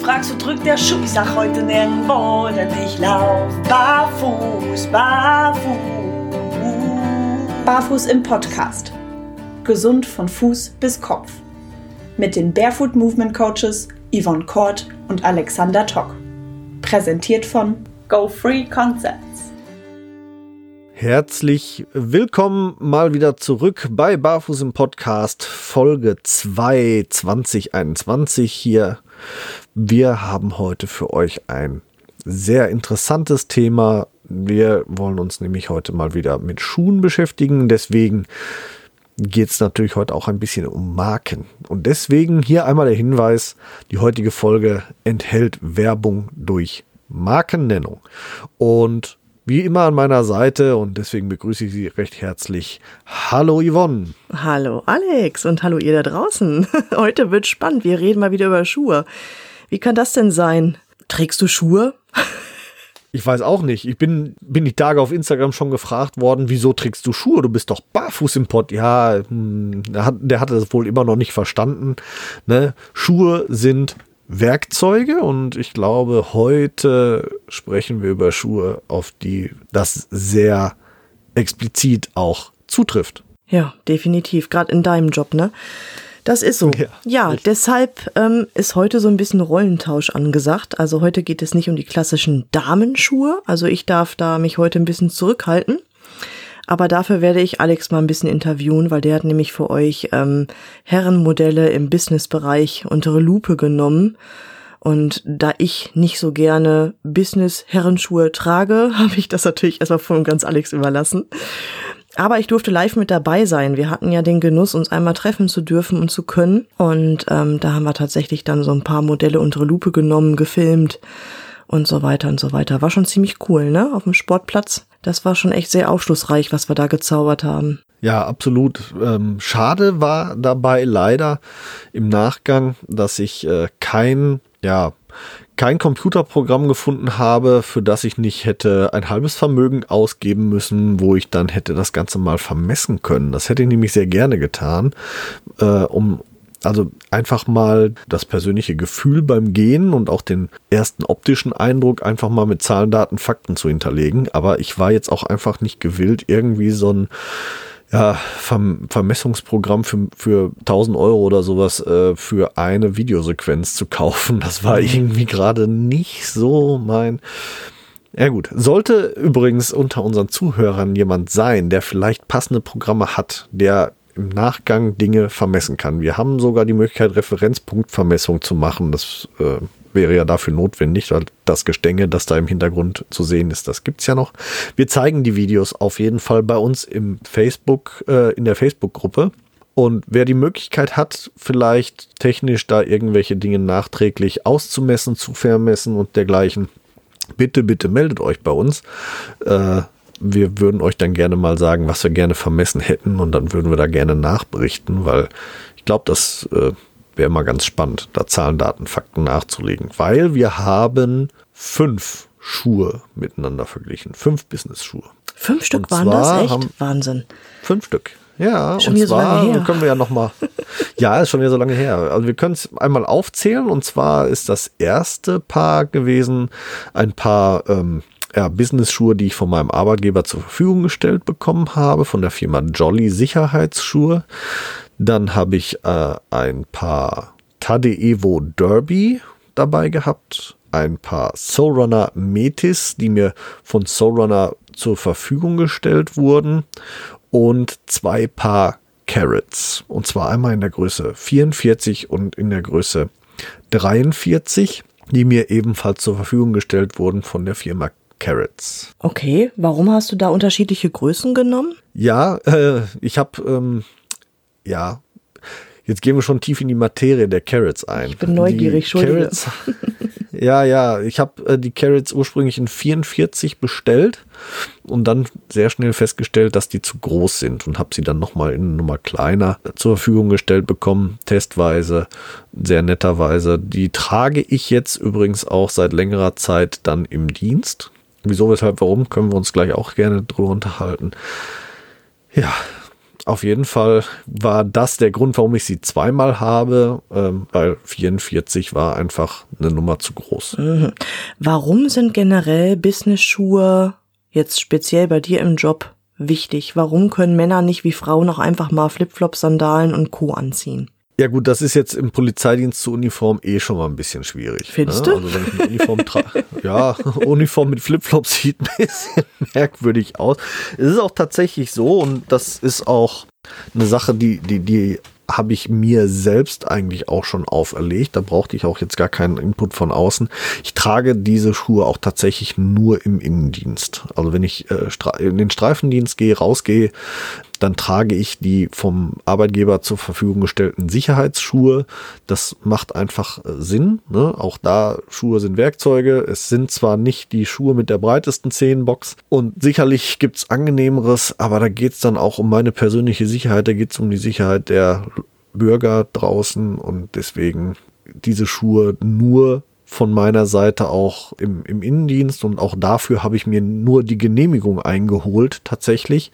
fragst, wo drückt der Schuh? Ich sag heute nirgendwo, denn ich lauf barfuß, barfuß. Barfuß im Podcast. Gesund von Fuß bis Kopf. Mit den Barefoot Movement Coaches Yvonne Kort und Alexander Tock. Präsentiert von Go Free Concepts. Herzlich willkommen mal wieder zurück bei Barfuß im Podcast Folge 2 2021 hier. Wir haben heute für euch ein sehr interessantes Thema. Wir wollen uns nämlich heute mal wieder mit Schuhen beschäftigen. Deswegen geht es natürlich heute auch ein bisschen um Marken. Und deswegen hier einmal der Hinweis, die heutige Folge enthält Werbung durch Markennennung. Und wie immer an meiner Seite und deswegen begrüße ich Sie recht herzlich. Hallo Yvonne. Hallo Alex und hallo ihr da draußen. Heute wird spannend. Wir reden mal wieder über Schuhe. Wie kann das denn sein? Trägst du Schuhe? Ich weiß auch nicht. Ich bin, bin die Tage auf Instagram schon gefragt worden, wieso trägst du Schuhe? Du bist doch barfuß im Pott. Ja, hm, der, hat, der hatte das wohl immer noch nicht verstanden. Ne? Schuhe sind Werkzeuge und ich glaube, heute sprechen wir über Schuhe, auf die das sehr explizit auch zutrifft. Ja, definitiv. Gerade in deinem Job, ne? Das ist so. Ja, ja deshalb ähm, ist heute so ein bisschen Rollentausch angesagt. Also heute geht es nicht um die klassischen Damenschuhe. Also ich darf da mich heute ein bisschen zurückhalten. Aber dafür werde ich Alex mal ein bisschen interviewen, weil der hat nämlich für euch ähm, Herrenmodelle im Businessbereich unter Lupe genommen. Und da ich nicht so gerne Business-Herrenschuhe trage, habe ich das natürlich erstmal und ganz Alex überlassen. Aber ich durfte live mit dabei sein. Wir hatten ja den Genuss, uns einmal treffen zu dürfen und zu können. Und ähm, da haben wir tatsächlich dann so ein paar Modelle unter Lupe genommen, gefilmt und so weiter und so weiter. War schon ziemlich cool, ne? Auf dem Sportplatz. Das war schon echt sehr aufschlussreich, was wir da gezaubert haben. Ja, absolut. Ähm, schade war dabei leider im Nachgang, dass ich äh, kein, ja, kein Computerprogramm gefunden habe, für das ich nicht hätte ein halbes Vermögen ausgeben müssen, wo ich dann hätte das Ganze mal vermessen können. Das hätte ich nämlich sehr gerne getan, äh, um also einfach mal das persönliche Gefühl beim Gehen und auch den ersten optischen Eindruck einfach mal mit Zahlen, Daten, Fakten zu hinterlegen. Aber ich war jetzt auch einfach nicht gewillt, irgendwie so ein ja, Verm Vermessungsprogramm für, für 1000 Euro oder sowas äh, für eine Videosequenz zu kaufen. Das war mhm. irgendwie gerade nicht so mein. Ja gut, sollte übrigens unter unseren Zuhörern jemand sein, der vielleicht passende Programme hat, der im Nachgang Dinge vermessen kann. Wir haben sogar die Möglichkeit, Referenzpunktvermessung zu machen. Das äh, wäre ja dafür notwendig, weil das Gestänge, das da im Hintergrund zu sehen ist, das gibt es ja noch. Wir zeigen die Videos auf jeden Fall bei uns im Facebook, äh, in der Facebook-Gruppe. Und wer die Möglichkeit hat, vielleicht technisch da irgendwelche Dinge nachträglich auszumessen, zu vermessen und dergleichen, bitte, bitte meldet euch bei uns. Äh, wir würden euch dann gerne mal sagen, was wir gerne vermessen hätten und dann würden wir da gerne nachberichten, weil ich glaube, das äh, wäre mal ganz spannend, da Zahlen, Daten, Fakten nachzulegen, weil wir haben fünf Schuhe miteinander verglichen, fünf Business-Schuhe. Fünf Stück waren das echt Wahnsinn. Fünf Stück. Ja, schon und zwar so können wir ja noch mal. ja, ist schon wieder so lange her. Also wir können es einmal aufzählen und zwar ist das erste Paar gewesen ein Paar ähm, ja, Business-Schuhe, die ich von meinem Arbeitgeber zur Verfügung gestellt bekommen habe, von der Firma Jolly Sicherheitsschuhe. Dann habe ich äh, ein paar Tade Evo Derby dabei gehabt, ein paar Soulrunner Metis, die mir von Soulrunner zur Verfügung gestellt wurden und zwei Paar Carrots. Und zwar einmal in der Größe 44 und in der Größe 43, die mir ebenfalls zur Verfügung gestellt wurden von der Firma Carrots. Okay, warum hast du da unterschiedliche Größen genommen? Ja, äh, ich habe, ähm, ja, jetzt gehen wir schon tief in die Materie der Carrots ein. Ich bin neugierig, schon. Carrots, ja, ja, ich habe äh, die Carrots ursprünglich in 44 bestellt und dann sehr schnell festgestellt, dass die zu groß sind und habe sie dann nochmal in Nummer kleiner zur Verfügung gestellt bekommen, testweise, sehr netterweise. Die trage ich jetzt übrigens auch seit längerer Zeit dann im Dienst Wieso, weshalb, warum, können wir uns gleich auch gerne drüber unterhalten. Ja, auf jeden Fall war das der Grund, warum ich sie zweimal habe, ähm, weil 44 war einfach eine Nummer zu groß. Mhm. Warum sind generell Business-Schuhe jetzt speziell bei dir im Job wichtig? Warum können Männer nicht wie Frauen auch einfach mal Flipflops, Sandalen und Co. anziehen? Ja gut, das ist jetzt im Polizeidienst zur Uniform eh schon mal ein bisschen schwierig. Findest ne? du? Also wenn ich eine Uniform trage, ja, Uniform mit Flipflops sieht ein bisschen merkwürdig aus. Es ist auch tatsächlich so und das ist auch eine Sache, die, die, die habe ich mir selbst eigentlich auch schon auferlegt. Da brauchte ich auch jetzt gar keinen Input von außen. Ich trage diese Schuhe auch tatsächlich nur im Innendienst. Also wenn ich äh, in den Streifendienst gehe, rausgehe, dann trage ich die vom Arbeitgeber zur Verfügung gestellten Sicherheitsschuhe. Das macht einfach äh, Sinn. Ne? Auch da Schuhe sind Werkzeuge. Es sind zwar nicht die Schuhe mit der breitesten Zehenbox und sicherlich gibt's angenehmeres, aber da geht's dann auch um meine persönliche Sicherheit. Da geht's um die Sicherheit der Bürger draußen und deswegen diese Schuhe nur von meiner Seite auch im, im Innendienst und auch dafür habe ich mir nur die Genehmigung eingeholt tatsächlich.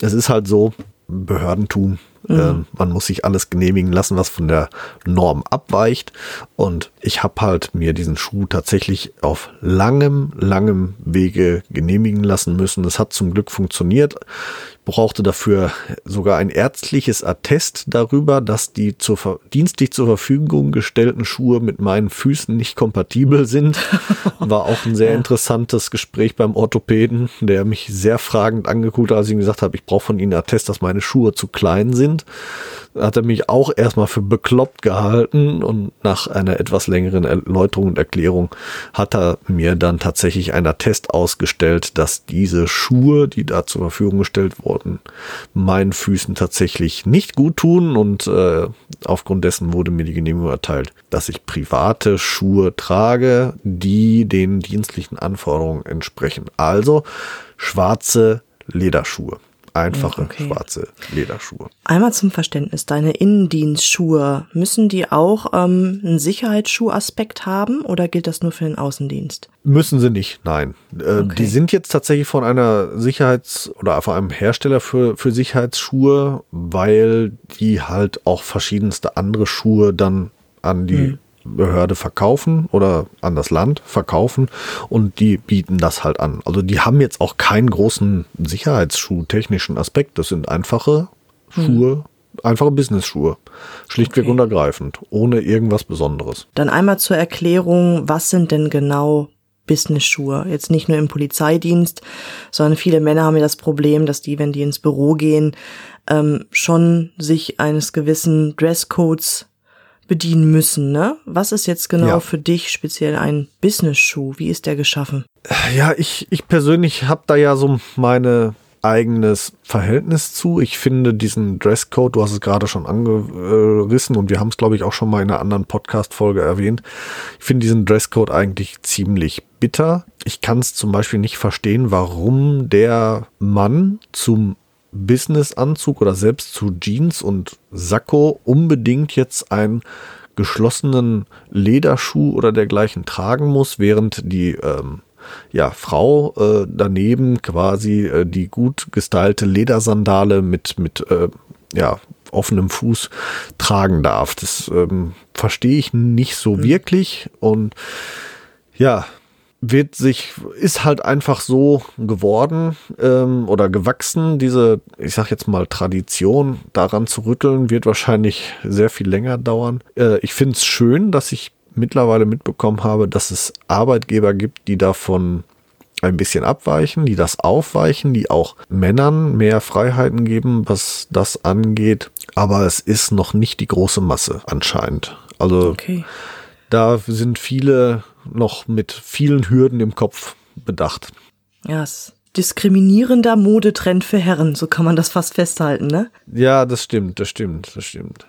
Es ist halt so, Behördentum. Mhm. Ähm, man muss sich alles genehmigen lassen, was von der Norm abweicht. Und ich habe halt mir diesen Schuh tatsächlich auf langem, langem Wege genehmigen lassen müssen. Das hat zum Glück funktioniert brauchte dafür sogar ein ärztliches Attest darüber, dass die zur, dienstlich zur Verfügung gestellten Schuhe mit meinen Füßen nicht kompatibel sind. War auch ein sehr interessantes Gespräch beim Orthopäden, der mich sehr fragend angeguckt hat, als ich ihm gesagt habe, ich brauche von Ihnen Attest, dass meine Schuhe zu klein sind hat er mich auch erstmal für bekloppt gehalten und nach einer etwas längeren Erläuterung und Erklärung hat er mir dann tatsächlich einen Attest ausgestellt, dass diese Schuhe, die da zur Verfügung gestellt wurden, meinen Füßen tatsächlich nicht gut tun und äh, aufgrund dessen wurde mir die Genehmigung erteilt, dass ich private Schuhe trage, die den dienstlichen Anforderungen entsprechen. Also schwarze Lederschuhe einfache okay. schwarze Lederschuhe. Einmal zum Verständnis, deine Innendienstschuhe, müssen die auch ähm, einen Sicherheitsschuhaspekt haben oder gilt das nur für den Außendienst? Müssen sie nicht, nein. Äh, okay. Die sind jetzt tatsächlich von einer Sicherheits- oder von einem Hersteller für, für Sicherheitsschuhe, weil die halt auch verschiedenste andere Schuhe dann an die hm. Behörde verkaufen oder an das Land verkaufen und die bieten das halt an. Also die haben jetzt auch keinen großen Sicherheitsschuh-technischen Aspekt. Das sind einfache Schuhe, hm. einfache Business-Schuhe. Schlichtweg okay. und ergreifend, ohne irgendwas Besonderes. Dann einmal zur Erklärung, was sind denn genau Business-Schuhe. Jetzt nicht nur im Polizeidienst, sondern viele Männer haben ja das Problem, dass die, wenn die ins Büro gehen, ähm, schon sich eines gewissen Dresscodes bedienen müssen, ne? Was ist jetzt genau ja. für dich speziell ein Business-Schuh? Wie ist der geschaffen? Ja, ich, ich persönlich habe da ja so meine eigenes Verhältnis zu. Ich finde diesen Dresscode, du hast es gerade schon angerissen und wir haben es, glaube ich, auch schon mal in einer anderen Podcast-Folge erwähnt. Ich finde diesen Dresscode eigentlich ziemlich bitter. Ich kann es zum Beispiel nicht verstehen, warum der Mann zum Businessanzug oder selbst zu Jeans und Sakko unbedingt jetzt einen geschlossenen Lederschuh oder dergleichen tragen muss, während die ähm, ja, Frau äh, daneben quasi äh, die gut gestylte Ledersandale mit, mit äh, ja, offenem Fuß tragen darf. Das ähm, verstehe ich nicht so mhm. wirklich und ja, wird sich, ist halt einfach so geworden ähm, oder gewachsen. Diese, ich sag jetzt mal, Tradition daran zu rütteln, wird wahrscheinlich sehr viel länger dauern. Äh, ich finde es schön, dass ich mittlerweile mitbekommen habe, dass es Arbeitgeber gibt, die davon ein bisschen abweichen, die das aufweichen, die auch Männern mehr Freiheiten geben, was das angeht. Aber es ist noch nicht die große Masse anscheinend. Also okay. da sind viele noch mit vielen Hürden im Kopf bedacht. Ja, es diskriminierender Modetrend für Herren, so kann man das fast festhalten, ne? Ja, das stimmt, das stimmt, das stimmt.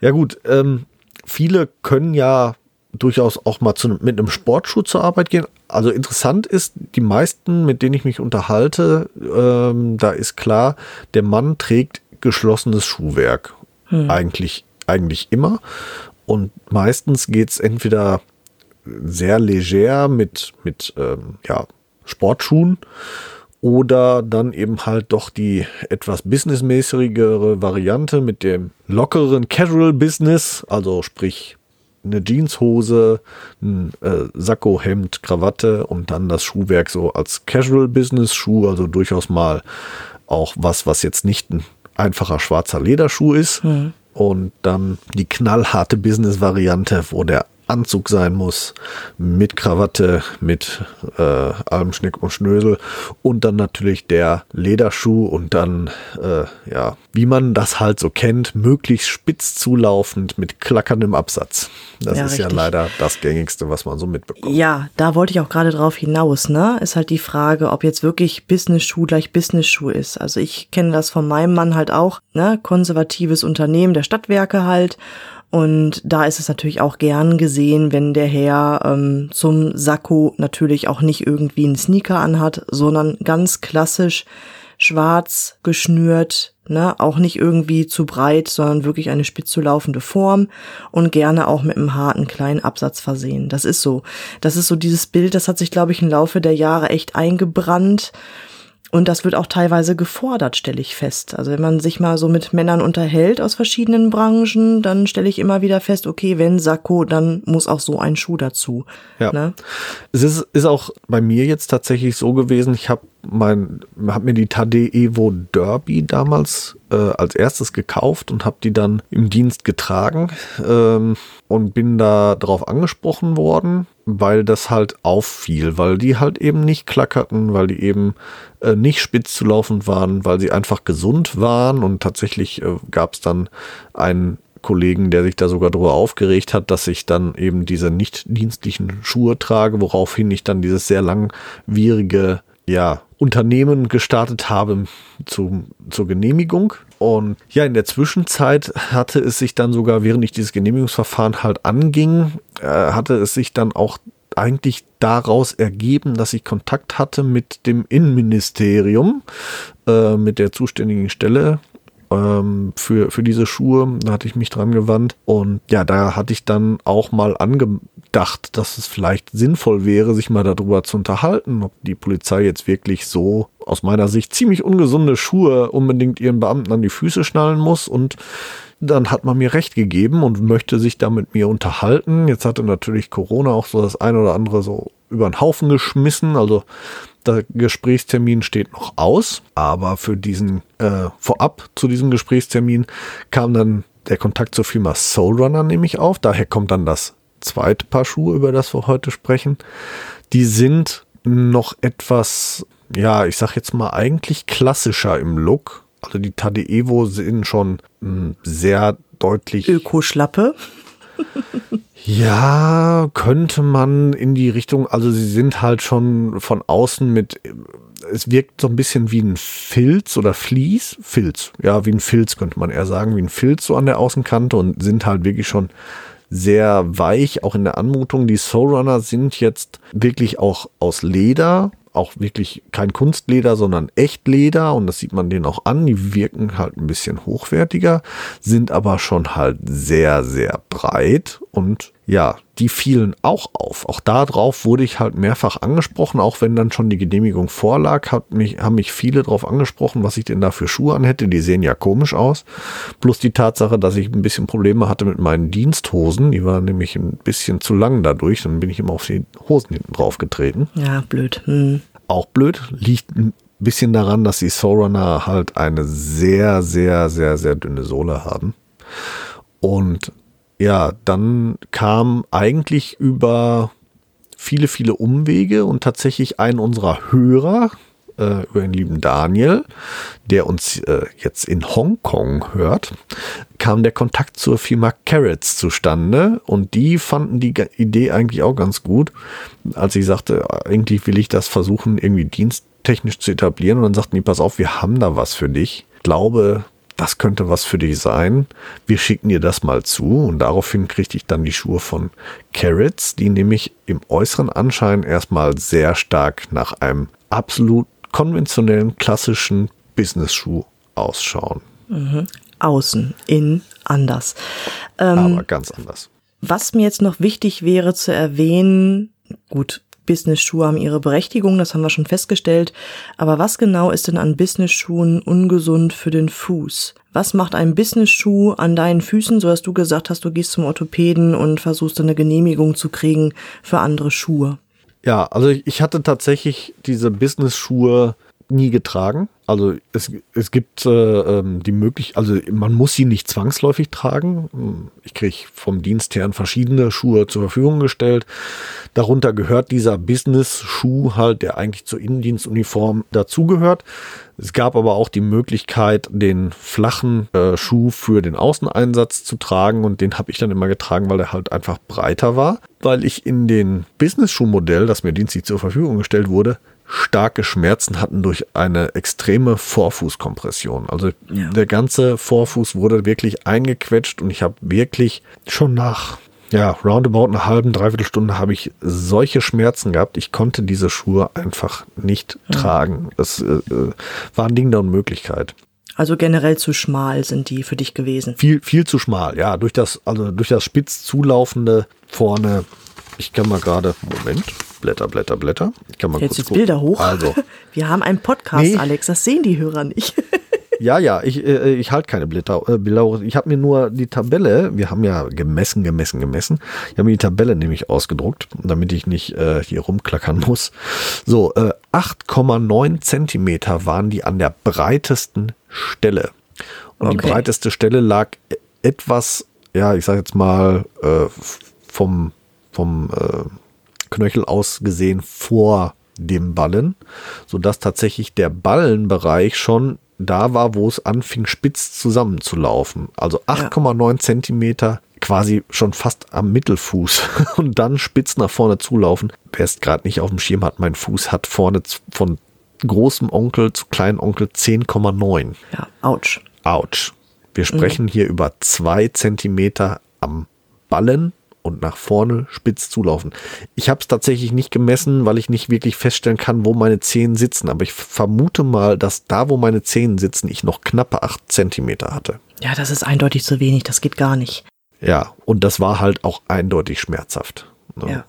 Ja gut, ähm, viele können ja durchaus auch mal zu, mit einem Sportschuh zur Arbeit gehen. Also interessant ist, die meisten, mit denen ich mich unterhalte, ähm, da ist klar, der Mann trägt geschlossenes Schuhwerk. Hm. Eigentlich, eigentlich immer. Und meistens geht's entweder sehr leger mit, mit ähm, ja, Sportschuhen oder dann eben halt doch die etwas businessmäßigere Variante mit dem lockeren Casual Business, also sprich eine Jeanshose, ein äh, Sakko, Hemd, Krawatte und dann das Schuhwerk so als Casual Business Schuh, also durchaus mal auch was, was jetzt nicht ein einfacher schwarzer Lederschuh ist. Mhm. Und dann die knallharte Business Variante, wo der Anzug sein muss, mit Krawatte, mit äh, allem Schnick und Schnösel und dann natürlich der Lederschuh und dann, äh, ja, wie man das halt so kennt, möglichst spitz zulaufend mit klackerndem Absatz. Das ja, ist richtig. ja leider das gängigste, was man so mitbekommt. Ja, da wollte ich auch gerade drauf hinaus, ne? Ist halt die Frage, ob jetzt wirklich Business-Schuh gleich Business-Schuh ist. Also ich kenne das von meinem Mann halt auch, ne? Konservatives Unternehmen der Stadtwerke halt und da ist es natürlich auch gern gesehen, wenn der Herr ähm, zum Sakko natürlich auch nicht irgendwie einen Sneaker anhat, sondern ganz klassisch schwarz geschnürt, ne, auch nicht irgendwie zu breit, sondern wirklich eine spitz zu laufende Form und gerne auch mit einem harten kleinen Absatz versehen. Das ist so. Das ist so dieses Bild, das hat sich, glaube ich, im Laufe der Jahre echt eingebrannt. Und das wird auch teilweise gefordert, stelle ich fest. Also wenn man sich mal so mit Männern unterhält aus verschiedenen Branchen, dann stelle ich immer wieder fest, okay, wenn Sakko, dann muss auch so ein Schuh dazu. Ja. Ne? Es ist, ist auch bei mir jetzt tatsächlich so gewesen, ich habe mein, habe mir die Tade Evo Derby damals äh, als erstes gekauft und habe die dann im Dienst getragen ähm, und bin da drauf angesprochen worden, weil das halt auffiel, weil die halt eben nicht klackerten, weil die eben äh, nicht spitz zu laufen waren, weil sie einfach gesund waren. Und tatsächlich äh, gab es dann einen Kollegen, der sich da sogar darüber aufgeregt hat, dass ich dann eben diese nicht dienstlichen Schuhe trage, woraufhin ich dann dieses sehr langwierige ja, Unternehmen gestartet habe zu, zur Genehmigung. Und ja, in der Zwischenzeit hatte es sich dann sogar, während ich dieses Genehmigungsverfahren halt anging, äh, hatte es sich dann auch eigentlich daraus ergeben, dass ich Kontakt hatte mit dem Innenministerium, äh, mit der zuständigen Stelle ähm, für, für diese Schuhe. Da hatte ich mich dran gewandt. Und ja, da hatte ich dann auch mal angedacht, dass es vielleicht sinnvoll wäre, sich mal darüber zu unterhalten, ob die Polizei jetzt wirklich so aus meiner Sicht ziemlich ungesunde Schuhe unbedingt ihren Beamten an die Füße schnallen muss. Und dann hat man mir recht gegeben und möchte sich da mit mir unterhalten. Jetzt hatte natürlich Corona auch so das ein oder andere so über den Haufen geschmissen. Also der Gesprächstermin steht noch aus, aber für diesen äh, vorab zu diesem Gesprächstermin kam dann der Kontakt zur Firma Soulrunner nämlich auf. Daher kommt dann das zweite Paar Schuhe, über das wir heute sprechen. Die sind noch etwas, ja, ich sag jetzt mal eigentlich klassischer im Look. Also die Tade Evo sind schon mh, hm, sehr deutlich. Ökoschlappe. Ja, könnte man in die Richtung, also sie sind halt schon von außen mit, es wirkt so ein bisschen wie ein Filz oder Vlies, Filz, ja, wie ein Filz könnte man eher sagen, wie ein Filz so an der Außenkante und sind halt wirklich schon sehr weich, auch in der Anmutung. Die Soulrunner sind jetzt wirklich auch aus Leder, auch wirklich kein Kunstleder, sondern Echtleder und das sieht man denen auch an. Die wirken halt ein bisschen hochwertiger, sind aber schon halt sehr, sehr breit und ja, die fielen auch auf. Auch darauf wurde ich halt mehrfach angesprochen, auch wenn dann schon die Genehmigung vorlag, hat mich, haben mich viele darauf angesprochen, was ich denn da für Schuhe anhätte. Die sehen ja komisch aus. Plus die Tatsache, dass ich ein bisschen Probleme hatte mit meinen Diensthosen. Die waren nämlich ein bisschen zu lang dadurch. Dann bin ich immer auf die Hosen hinten drauf getreten. Ja, blöd. Hm. Auch blöd. Liegt ein bisschen daran, dass die Soulrunner halt eine sehr, sehr, sehr, sehr dünne Sohle haben. Und ja, dann kam eigentlich über viele, viele Umwege und tatsächlich ein unserer Hörer, äh, über den lieben Daniel, der uns äh, jetzt in Hongkong hört, kam der Kontakt zur Firma Carrots zustande und die fanden die Idee eigentlich auch ganz gut, als ich sagte, eigentlich will ich das versuchen, irgendwie diensttechnisch zu etablieren und dann sagten die, pass auf, wir haben da was für dich. Ich glaube, das könnte was für dich sein. Wir schicken dir das mal zu. Und daraufhin kriegte ich dann die Schuhe von Carrots, die nämlich im äußeren Anschein erstmal sehr stark nach einem absolut konventionellen, klassischen Business-Schuh ausschauen. Mhm. Außen, in, anders. Ähm, Aber ganz anders. Was mir jetzt noch wichtig wäre zu erwähnen, gut, Business-Schuhe haben ihre Berechtigung, das haben wir schon festgestellt. Aber was genau ist denn an Business-Schuhen ungesund für den Fuß? Was macht ein Business-Schuh an deinen Füßen, so dass du gesagt hast, du gehst zum Orthopäden und versuchst eine Genehmigung zu kriegen für andere Schuhe? Ja, also ich hatte tatsächlich diese Business-Schuhe nie getragen. Also es, es gibt äh, ähm, die Möglichkeit, also man muss sie nicht zwangsläufig tragen. Ich kriege vom Dienstherrn verschiedene Schuhe zur Verfügung gestellt. Darunter gehört dieser Business-Schuh halt, der eigentlich zur Innendienstuniform dazugehört. Es gab aber auch die Möglichkeit, den flachen äh, Schuh für den Außeneinsatz zu tragen und den habe ich dann immer getragen, weil er halt einfach breiter war. Weil ich in den Business-Schuh-Modell, das mir dienstlich zur Verfügung gestellt wurde, starke Schmerzen hatten durch eine extreme Vorfußkompression. Also ja. der ganze Vorfuß wurde wirklich eingequetscht und ich habe wirklich schon nach ja, roundabout einer halben, dreiviertel Stunde habe ich solche Schmerzen gehabt. Ich konnte diese Schuhe einfach nicht ja. tragen. Das äh, war ein Ding der Unmöglichkeit. Also generell zu schmal sind die für dich gewesen. Viel, viel zu schmal, ja. Durch das, also durch das spitz zulaufende vorne. Ich kann mal gerade, Moment, Blätter, Blätter, Blätter. Ich kann mal Jetzt kurz Bilder hoch. Also. Wir haben einen Podcast, nee. Alex, das sehen die Hörer nicht. Ja, ja, ich, äh, ich halte keine Blätter, äh, Bilder. Ich habe mir nur die Tabelle, wir haben ja gemessen, gemessen, gemessen. Ich habe mir die Tabelle nämlich ausgedruckt, damit ich nicht äh, hier rumklackern muss. So, äh, 8,9 Zentimeter waren die an der breitesten Stelle. Und okay. die breiteste Stelle lag etwas, ja, ich sage jetzt mal, äh, vom, vom äh, Knöchel aus gesehen vor dem Ballen, sodass tatsächlich der Ballenbereich schon da war, wo es anfing, spitz zusammenzulaufen. Also 8,9 ja. Zentimeter quasi schon fast am Mittelfuß und dann spitz nach vorne zulaufen. Wer es gerade nicht auf dem Schirm hat, mein Fuß hat vorne von großem Onkel zu kleinen Onkel 10,9. Ja, ouch. Ouch. Wir sprechen mhm. hier über zwei Zentimeter am Ballen und nach vorne spitz zulaufen. Ich habe es tatsächlich nicht gemessen, weil ich nicht wirklich feststellen kann, wo meine Zehen sitzen. Aber ich vermute mal, dass da, wo meine Zehen sitzen, ich noch knappe acht Zentimeter hatte. Ja, das ist eindeutig zu wenig. Das geht gar nicht. Ja, und das war halt auch eindeutig schmerzhaft. Ne? Ja.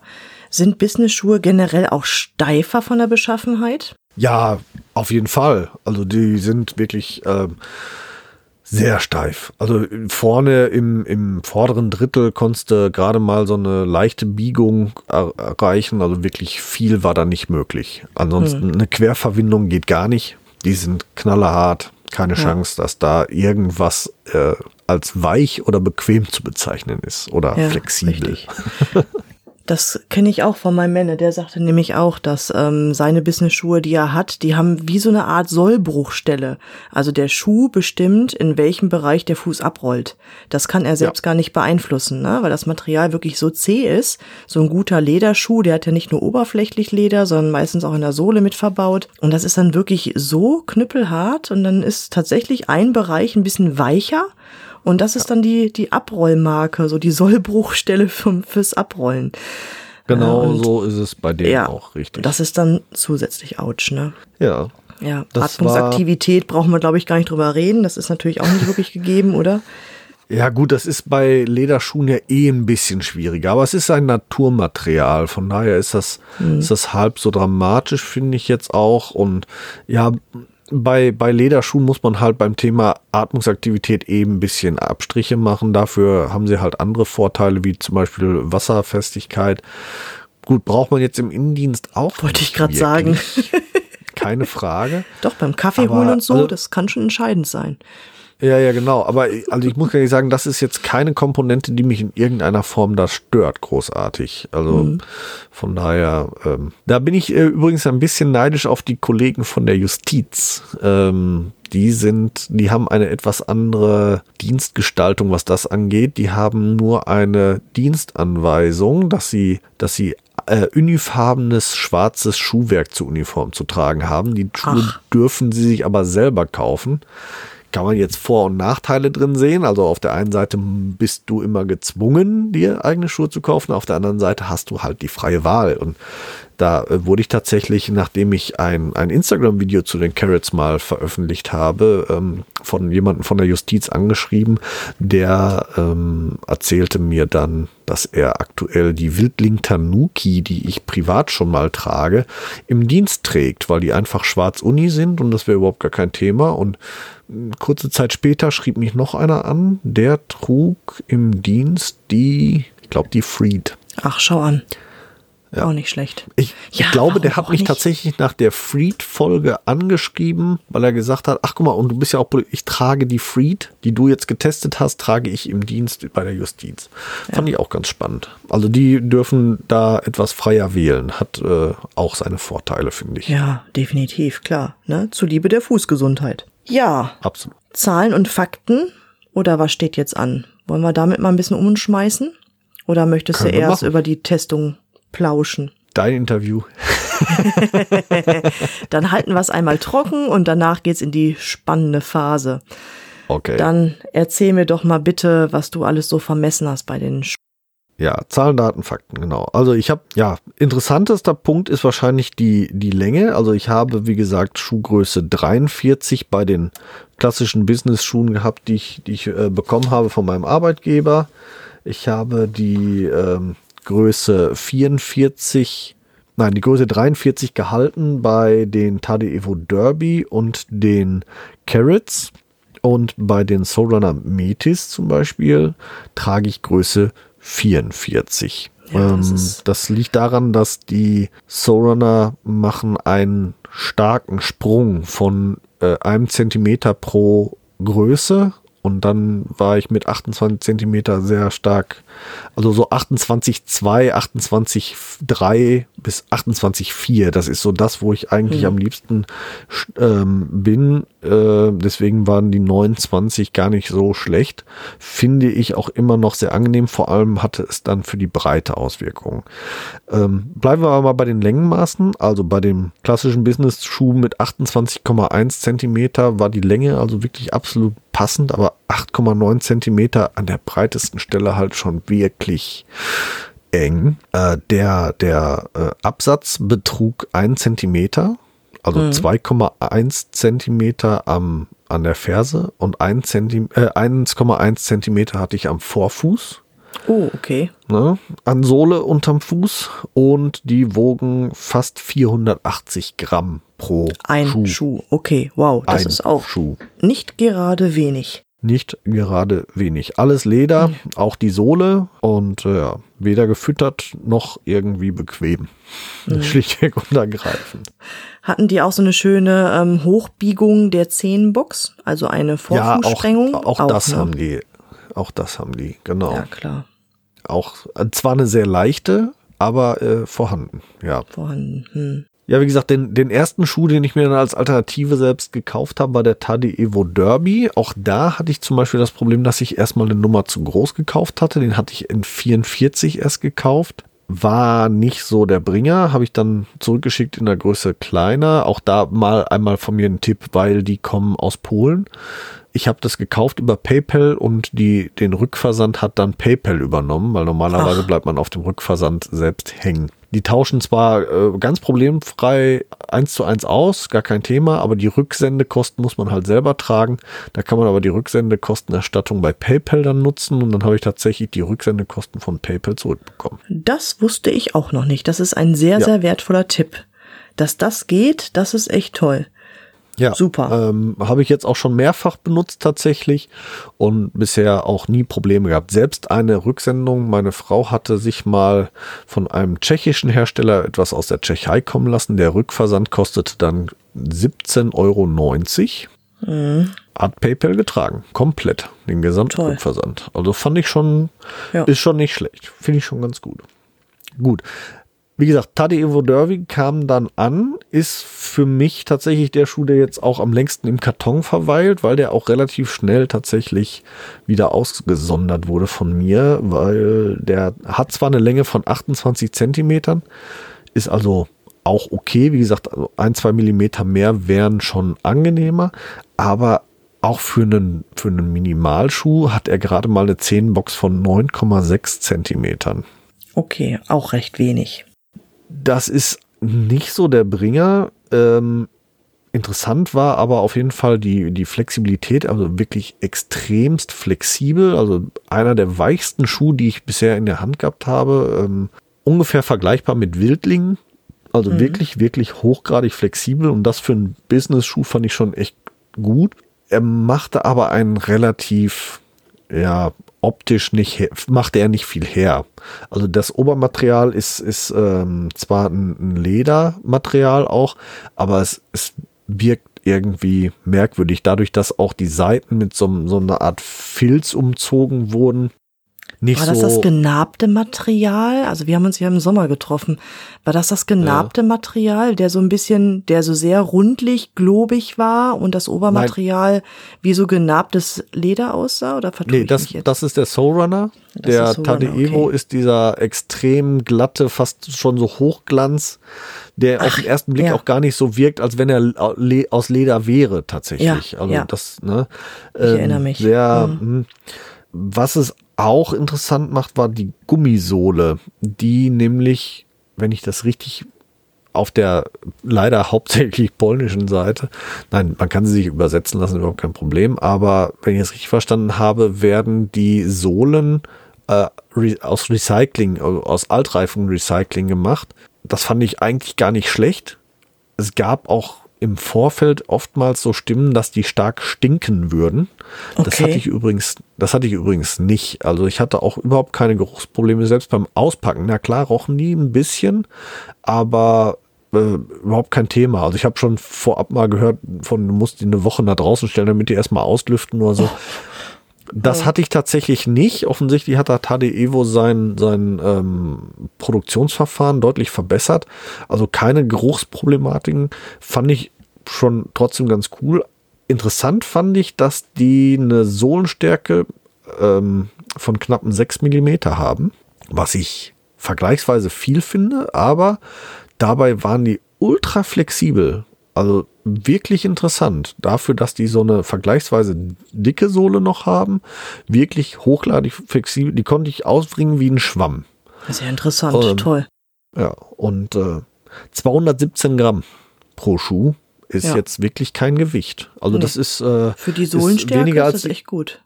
Sind Business-Schuhe generell auch steifer von der Beschaffenheit? Ja, auf jeden Fall. Also die sind wirklich. Ähm, sehr steif. Also vorne im, im vorderen Drittel konntest du gerade mal so eine leichte Biegung erreichen. Also wirklich viel war da nicht möglich. Ansonsten hm. eine Querverbindung geht gar nicht. Die sind knallerhart. Keine ja. Chance, dass da irgendwas äh, als weich oder bequem zu bezeichnen ist oder ja, flexibel. Das kenne ich auch von meinem Männer. Der sagte nämlich auch, dass ähm, seine Business-Schuhe, die er hat, die haben wie so eine Art Sollbruchstelle. Also der Schuh bestimmt, in welchem Bereich der Fuß abrollt. Das kann er selbst ja. gar nicht beeinflussen, ne? weil das Material wirklich so zäh ist. So ein guter Lederschuh, der hat ja nicht nur oberflächlich Leder, sondern meistens auch in der Sohle mit verbaut. Und das ist dann wirklich so knüppelhart und dann ist tatsächlich ein Bereich ein bisschen weicher und das ist dann die, die Abrollmarke, so die Sollbruchstelle für, fürs Abrollen. Genau und, so ist es bei denen ja, auch richtig. Das ist dann zusätzlich ouch, ne? Ja. Ja, Atmungsaktivität brauchen wir, glaube ich, gar nicht drüber reden. Das ist natürlich auch nicht wirklich gegeben, oder? Ja, gut, das ist bei Lederschuhen ja eh ein bisschen schwieriger, aber es ist ein Naturmaterial. Von daher ist das, mhm. ist das halb so dramatisch, finde ich jetzt auch. Und ja, bei, bei Lederschuhen muss man halt beim Thema Atmungsaktivität eben ein bisschen Abstriche machen. Dafür haben sie halt andere Vorteile, wie zum Beispiel Wasserfestigkeit. Gut, braucht man jetzt im Innendienst auch. Wollte ich gerade sagen. Keine Frage. Doch, beim Kaffee holen und so, also, das kann schon entscheidend sein. Ja, ja, genau. Aber also ich muss ehrlich sagen, das ist jetzt keine Komponente, die mich in irgendeiner Form da stört, großartig. Also mhm. von daher, ähm, da bin ich äh, übrigens ein bisschen neidisch auf die Kollegen von der Justiz. Ähm, die sind, die haben eine etwas andere Dienstgestaltung, was das angeht. Die haben nur eine Dienstanweisung, dass sie, dass sie äh, unifarbenes schwarzes Schuhwerk zur Uniform zu tragen haben. Die Schuhe Ach. dürfen sie sich aber selber kaufen kann man jetzt Vor- und Nachteile drin sehen. Also auf der einen Seite bist du immer gezwungen, dir eigene Schuhe zu kaufen, auf der anderen Seite hast du halt die freie Wahl. Und Da äh, wurde ich tatsächlich, nachdem ich ein, ein Instagram-Video zu den Carrots mal veröffentlicht habe, ähm, von jemandem von der Justiz angeschrieben, der ähm, erzählte mir dann, dass er aktuell die Wildling Tanuki, die ich privat schon mal trage, im Dienst trägt, weil die einfach schwarz-uni sind und das wäre überhaupt gar kein Thema. Und äh, kurze Zeit später schrieb mich noch einer an, der trug im Dienst die, ich glaube, die Freed. Ach, schau an. Ja. Auch nicht schlecht. Ich, ja, glaube, der hat mich nicht? tatsächlich nach der Freed-Folge angeschrieben, weil er gesagt hat, ach guck mal, und du bist ja auch, ich trage die Freed, die du jetzt getestet hast, trage ich im Dienst bei der Justiz. Ja. Fand ich auch ganz spannend. Also die dürfen da etwas freier wählen. Hat äh, auch seine Vorteile, finde ich. Ja, definitiv, klar. Ne? Zuliebe der Fußgesundheit. Ja. Absolut. Zahlen und Fakten. Oder was steht jetzt an? Wollen wir damit mal ein bisschen umschmeißen? Oder möchtest Können du erst über die Testung plauschen. Dein Interview. dann halten wir es einmal trocken und danach geht's in die spannende Phase. Okay. Dann erzähl mir doch mal bitte, was du alles so vermessen hast bei den Sch ja, Zahlen, Daten, Fakten, genau. Also ich habe, ja, interessantester Punkt ist wahrscheinlich die, die Länge. Also ich habe, wie gesagt, Schuhgröße 43 bei den klassischen Business-Schuhen gehabt, die ich, die ich äh, bekommen habe von meinem Arbeitgeber. Ich habe die ähm, Größe 44, nein, die Größe 43 gehalten bei den Tade Evo Derby und den Carrots. Und bei den Soulrunner Metis zum Beispiel trage ich Größe 44. Ja, das, ähm, das, liegt daran, dass die Soulrunner machen einen starken Sprung von äh, einem Zentimeter pro Größe und dann war ich mit 28 Zentimeter sehr stark, also so 28,2, 28,3 bis 28,4. Das ist so das, wo ich eigentlich mhm. am liebsten ähm, bin. Äh, deswegen waren die 29 gar nicht so schlecht. Finde ich auch immer noch sehr angenehm. Vor allem hatte es dann für die Breite Auswirkungen. Ähm, bleiben wir aber mal bei den Längenmaßen. Also bei dem klassischen Business-Schuh mit 28,1 Zentimeter war die Länge also wirklich absolut passend, aber 8,9 Zentimeter an der breitesten Stelle halt schon wirklich eng. Äh, der der äh, Absatz betrug 1 Zentimeter, also mhm. 2,1 Zentimeter am, an der Ferse und 1,1 Zentim äh, Zentimeter hatte ich am Vorfuß. Oh, okay. Ne, an Sohle unterm Fuß und die wogen fast 480 Gramm pro Ein Schuh. Schuh. Okay, wow, das Ein ist auch Schuh. nicht gerade wenig nicht gerade wenig. Alles Leder, auch die Sohle und äh, ja, weder gefüttert noch irgendwie bequem. Mhm. Schlichtweg und ergreifend. Hatten die auch so eine schöne ähm, Hochbiegung der Zehenbox, also eine Vorfußsprengung? Ja, auch, auch, auch das ne? haben die. Auch das haben die, genau. Ja, klar. Auch äh, zwar eine sehr leichte, aber äh, vorhanden, ja. Vorhanden. Hm. Ja, wie gesagt, den, den ersten Schuh, den ich mir dann als Alternative selbst gekauft habe, war der Tade Evo Derby. Auch da hatte ich zum Beispiel das Problem, dass ich erstmal eine Nummer zu groß gekauft hatte. Den hatte ich in 44 erst gekauft. War nicht so der Bringer, habe ich dann zurückgeschickt in der Größe kleiner. Auch da mal einmal von mir ein Tipp, weil die kommen aus Polen. Ich habe das gekauft über PayPal und die, den Rückversand hat dann PayPal übernommen, weil normalerweise Ach. bleibt man auf dem Rückversand selbst hängen. Die tauschen zwar äh, ganz problemfrei eins zu eins aus, gar kein Thema, aber die Rücksendekosten muss man halt selber tragen. Da kann man aber die Rücksendekostenerstattung bei PayPal dann nutzen und dann habe ich tatsächlich die Rücksendekosten von PayPal zurückbekommen. Das wusste ich auch noch nicht. Das ist ein sehr, ja. sehr wertvoller Tipp. Dass das geht, das ist echt toll. Ja, super. Ähm, Habe ich jetzt auch schon mehrfach benutzt tatsächlich und bisher auch nie Probleme gehabt. Selbst eine Rücksendung, meine Frau hatte sich mal von einem tschechischen Hersteller etwas aus der Tschechei kommen lassen. Der Rückversand kostete dann 17,90 Euro. Mhm. Hat PayPal getragen, komplett, den gesamten Toll. Rückversand. Also fand ich schon, ja. ist schon nicht schlecht. Finde ich schon ganz gut. Gut, wie gesagt, Tadej Evo Derby kam dann an, ist für mich tatsächlich der Schuh, der jetzt auch am längsten im Karton verweilt, weil der auch relativ schnell tatsächlich wieder ausgesondert wurde von mir, weil der hat zwar eine Länge von 28 Zentimetern, ist also auch okay. Wie gesagt, also ein, zwei Millimeter mehr wären schon angenehmer, aber auch für einen, für einen Minimalschuh hat er gerade mal eine Zehenbox von 9,6 Zentimetern. Okay, auch recht wenig das ist nicht so der Bringer. Ähm, interessant war aber auf jeden Fall die, die Flexibilität, also wirklich extremst flexibel. Also einer der weichsten Schuhe, die ich bisher in der Hand gehabt habe. Ähm, ungefähr vergleichbar mit Wildlingen. Also mhm. wirklich, wirklich hochgradig flexibel und das für einen Business-Schuh fand ich schon echt gut. Er machte aber einen relativ, ja, optisch nicht, machte er nicht viel her. Also das Obermaterial ist, ist ähm, zwar ein, ein Ledermaterial auch, aber es, es wirkt irgendwie merkwürdig, dadurch, dass auch die Seiten mit so, so einer Art Filz umzogen wurden nicht War so. das das genabte Material? Also wir haben uns ja im Sommer getroffen. War das das genabte ja. Material, der so ein bisschen, der so sehr rundlich, globig war und das Obermaterial Nein. wie so genabtes Leder aussah? Oder nee, das, das ist der Soul Runner. der Soul Tade Evo okay. ist dieser extrem glatte, fast schon so Hochglanz, der Ach, auf den ersten Blick ja. auch gar nicht so wirkt, als wenn er aus Leder wäre tatsächlich. Ja, also ja. das, ne? Ich ähm, erinnere mich. Sehr, mhm. was es auch interessant macht, war die Gummisohle, die nämlich, wenn ich das richtig auf der leider hauptsächlich polnischen Seite, nein, man kann sie sich übersetzen lassen, überhaupt kein Problem, aber wenn ich es richtig verstanden habe, werden die Sohlen äh, aus Recycling, aus Altreifen-Recycling gemacht. Das fand ich eigentlich gar nicht schlecht. Es gab auch im Vorfeld oftmals so Stimmen, dass die stark stinken würden. Okay. Das hatte ich übrigens, das hatte ich übrigens nicht. Also ich hatte auch überhaupt keine Geruchsprobleme, selbst beim Auspacken. Na klar, rochen die ein bisschen, aber äh, überhaupt kein Thema. Also ich habe schon vorab mal gehört, von du musst die eine Woche da draußen stellen, damit die erstmal auslüften oder so. Das hatte ich tatsächlich nicht. Offensichtlich hat der Tade Evo sein, sein ähm, Produktionsverfahren deutlich verbessert. Also keine Geruchsproblematiken. Fand ich schon trotzdem ganz cool. Interessant fand ich, dass die eine Sohlenstärke ähm, von knappen 6 mm haben, was ich vergleichsweise viel finde, aber dabei waren die ultra flexibel. Also wirklich interessant. Dafür, dass die so eine vergleichsweise dicke Sohle noch haben, wirklich hochladig flexibel, die konnte ich ausbringen wie ein Schwamm. Sehr interessant, ähm, toll. Ja, und äh, 217 Gramm pro Schuh ist ja. jetzt wirklich kein Gewicht. Also nee. das ist äh, für die Sohlenstärke ist, weniger als ist das echt gut.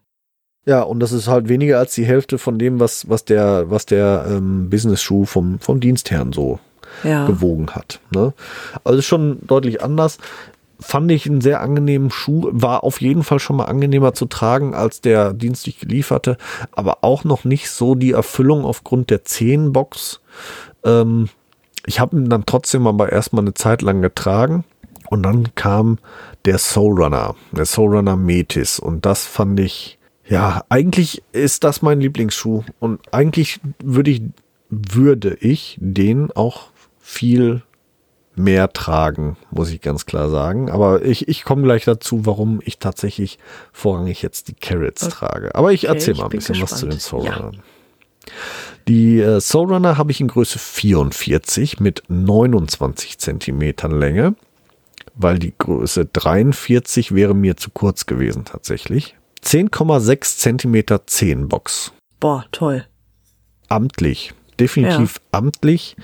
Ja, und das ist halt weniger als die Hälfte von dem, was was der was der ähm, Business Schuh vom vom Dienstherrn so ja. gewogen hat. Ne? Also schon deutlich anders. Fand ich einen sehr angenehmen Schuh, war auf jeden Fall schon mal angenehmer zu tragen als der dienstlich gelieferte, aber auch noch nicht so die Erfüllung aufgrund der Zehenbox. Ähm, ich habe ihn dann trotzdem aber erstmal eine Zeit lang getragen und dann kam der Soul Runner, der Soul Runner Metis und das fand ich, ja, eigentlich ist das mein Lieblingsschuh und eigentlich würde ich, würde ich den auch viel mehr tragen, muss ich ganz klar sagen. Aber ich, ich komme gleich dazu, warum ich tatsächlich vorrangig jetzt die Carrots okay. trage. Aber ich erzähle mal ein bisschen gespannt. was zu den Soulrunnern. Ja. Die äh, Soulrunner habe ich in Größe 44 mit 29 Zentimetern Länge, weil die Größe 43 wäre mir zu kurz gewesen tatsächlich. 10,6 Zentimeter Zehenbox. Boah, toll. Amtlich. Definitiv ja. amtlich.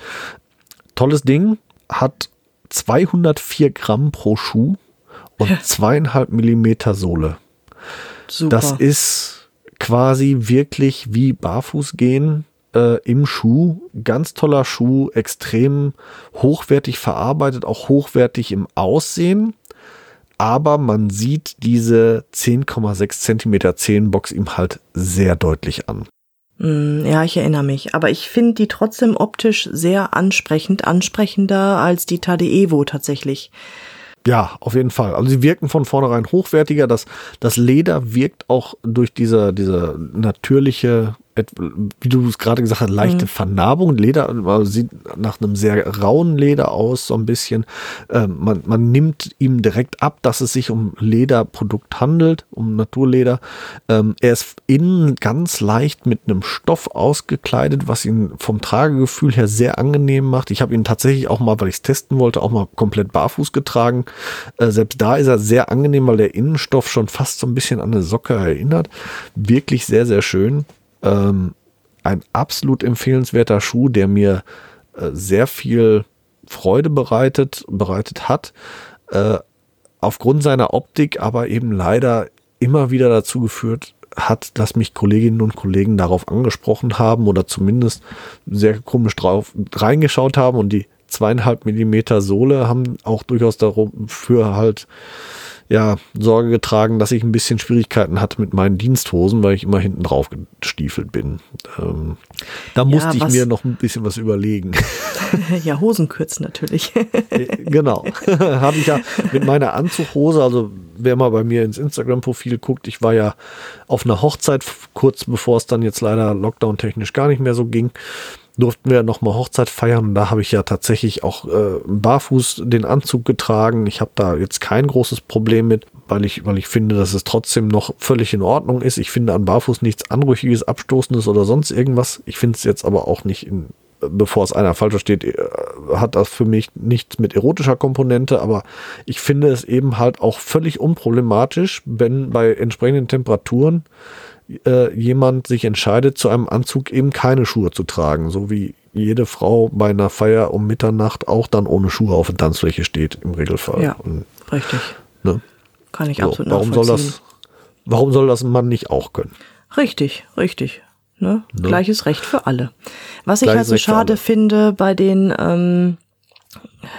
Tolles Ding, hat 204 Gramm pro Schuh und zweieinhalb Millimeter Sohle. Super. Das ist quasi wirklich wie Barfuß gehen äh, im Schuh. Ganz toller Schuh, extrem hochwertig verarbeitet, auch hochwertig im Aussehen. Aber man sieht diese 10,6 Zentimeter Zehenbox ihm halt sehr deutlich an. Hm, ja, ich erinnere mich. Aber ich finde die trotzdem optisch sehr ansprechend, ansprechender als die Tade Evo tatsächlich. Ja, auf jeden Fall. Also sie wirken von vornherein hochwertiger. Das, das Leder wirkt auch durch diese, diese natürliche wie du es gerade gesagt hast, leichte mhm. Vernarbung. Leder sieht nach einem sehr rauen Leder aus, so ein bisschen. Ähm, man, man nimmt ihm direkt ab, dass es sich um Lederprodukt handelt, um Naturleder. Ähm, er ist innen ganz leicht mit einem Stoff ausgekleidet, was ihn vom Tragegefühl her sehr angenehm macht. Ich habe ihn tatsächlich auch mal, weil ich es testen wollte, auch mal komplett barfuß getragen. Äh, selbst da ist er sehr angenehm, weil der Innenstoff schon fast so ein bisschen an eine Socke erinnert. Wirklich sehr, sehr schön. Ähm, ein absolut empfehlenswerter Schuh, der mir äh, sehr viel Freude bereitet, bereitet hat, äh, aufgrund seiner Optik aber eben leider immer wieder dazu geführt hat, dass mich Kolleginnen und Kollegen darauf angesprochen haben oder zumindest sehr komisch drauf reingeschaut haben. Und die zweieinhalb Millimeter Sohle haben auch durchaus dafür halt ja, Sorge getragen, dass ich ein bisschen Schwierigkeiten hatte mit meinen Diensthosen, weil ich immer hinten drauf gestiefelt bin. Ähm, da musste ja, ich mir noch ein bisschen was überlegen. ja, Hosenkürzen natürlich. Äh, genau. Habe ich ja mit meiner Anzughose, also wer mal bei mir ins Instagram-Profil guckt, ich war ja auf einer Hochzeit kurz bevor es dann jetzt leider Lockdown-technisch gar nicht mehr so ging durften wir nochmal Hochzeit feiern da habe ich ja tatsächlich auch äh, barfuß den Anzug getragen. Ich habe da jetzt kein großes Problem mit, weil ich, weil ich finde, dass es trotzdem noch völlig in Ordnung ist. Ich finde an barfuß nichts Anrüchiges, Abstoßendes oder sonst irgendwas. Ich finde es jetzt aber auch nicht in, bevor es einer falsch versteht, äh, hat das für mich nichts mit erotischer Komponente, aber ich finde es eben halt auch völlig unproblematisch, wenn bei entsprechenden Temperaturen äh, jemand sich entscheidet, zu einem Anzug eben keine Schuhe zu tragen, so wie jede Frau bei einer Feier um Mitternacht auch dann ohne Schuhe auf der Tanzfläche steht im Regelfall. Ja, Und, richtig. Ne? Kann ich so, absolut warum soll das Warum soll das ein Mann nicht auch können? Richtig, richtig. Ne? Ne? Gleiches Recht für alle. Was Gleiches ich halt so schade finde bei den ähm,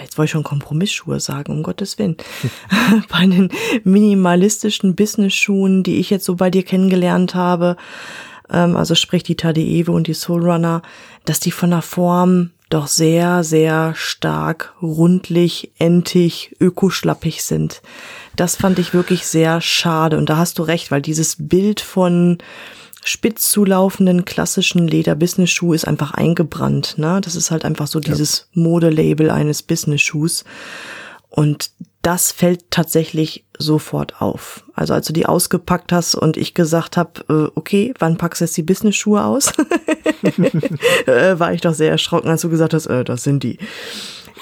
jetzt wollte ich schon Kompromissschuhe sagen, um Gottes Willen. bei den minimalistischen Business-Schuhen, die ich jetzt so bei dir kennengelernt habe, ähm, also sprich die Tadeewe und die Soulrunner, dass die von der Form doch sehr, sehr stark rundlich, entig, ökoschlappig sind. Das fand ich wirklich sehr schade. Und da hast du recht, weil dieses Bild von spitz zulaufenden klassischen Leder-Business-Schuh ist einfach eingebrannt. Ne? Das ist halt einfach so dieses ja. Modelabel eines Business-Schuhs. Und das fällt tatsächlich sofort auf. Also als du die ausgepackt hast und ich gesagt habe, äh, okay, wann packst du jetzt die Business-Schuhe aus? äh, war ich doch sehr erschrocken, als du gesagt hast, äh, das sind die.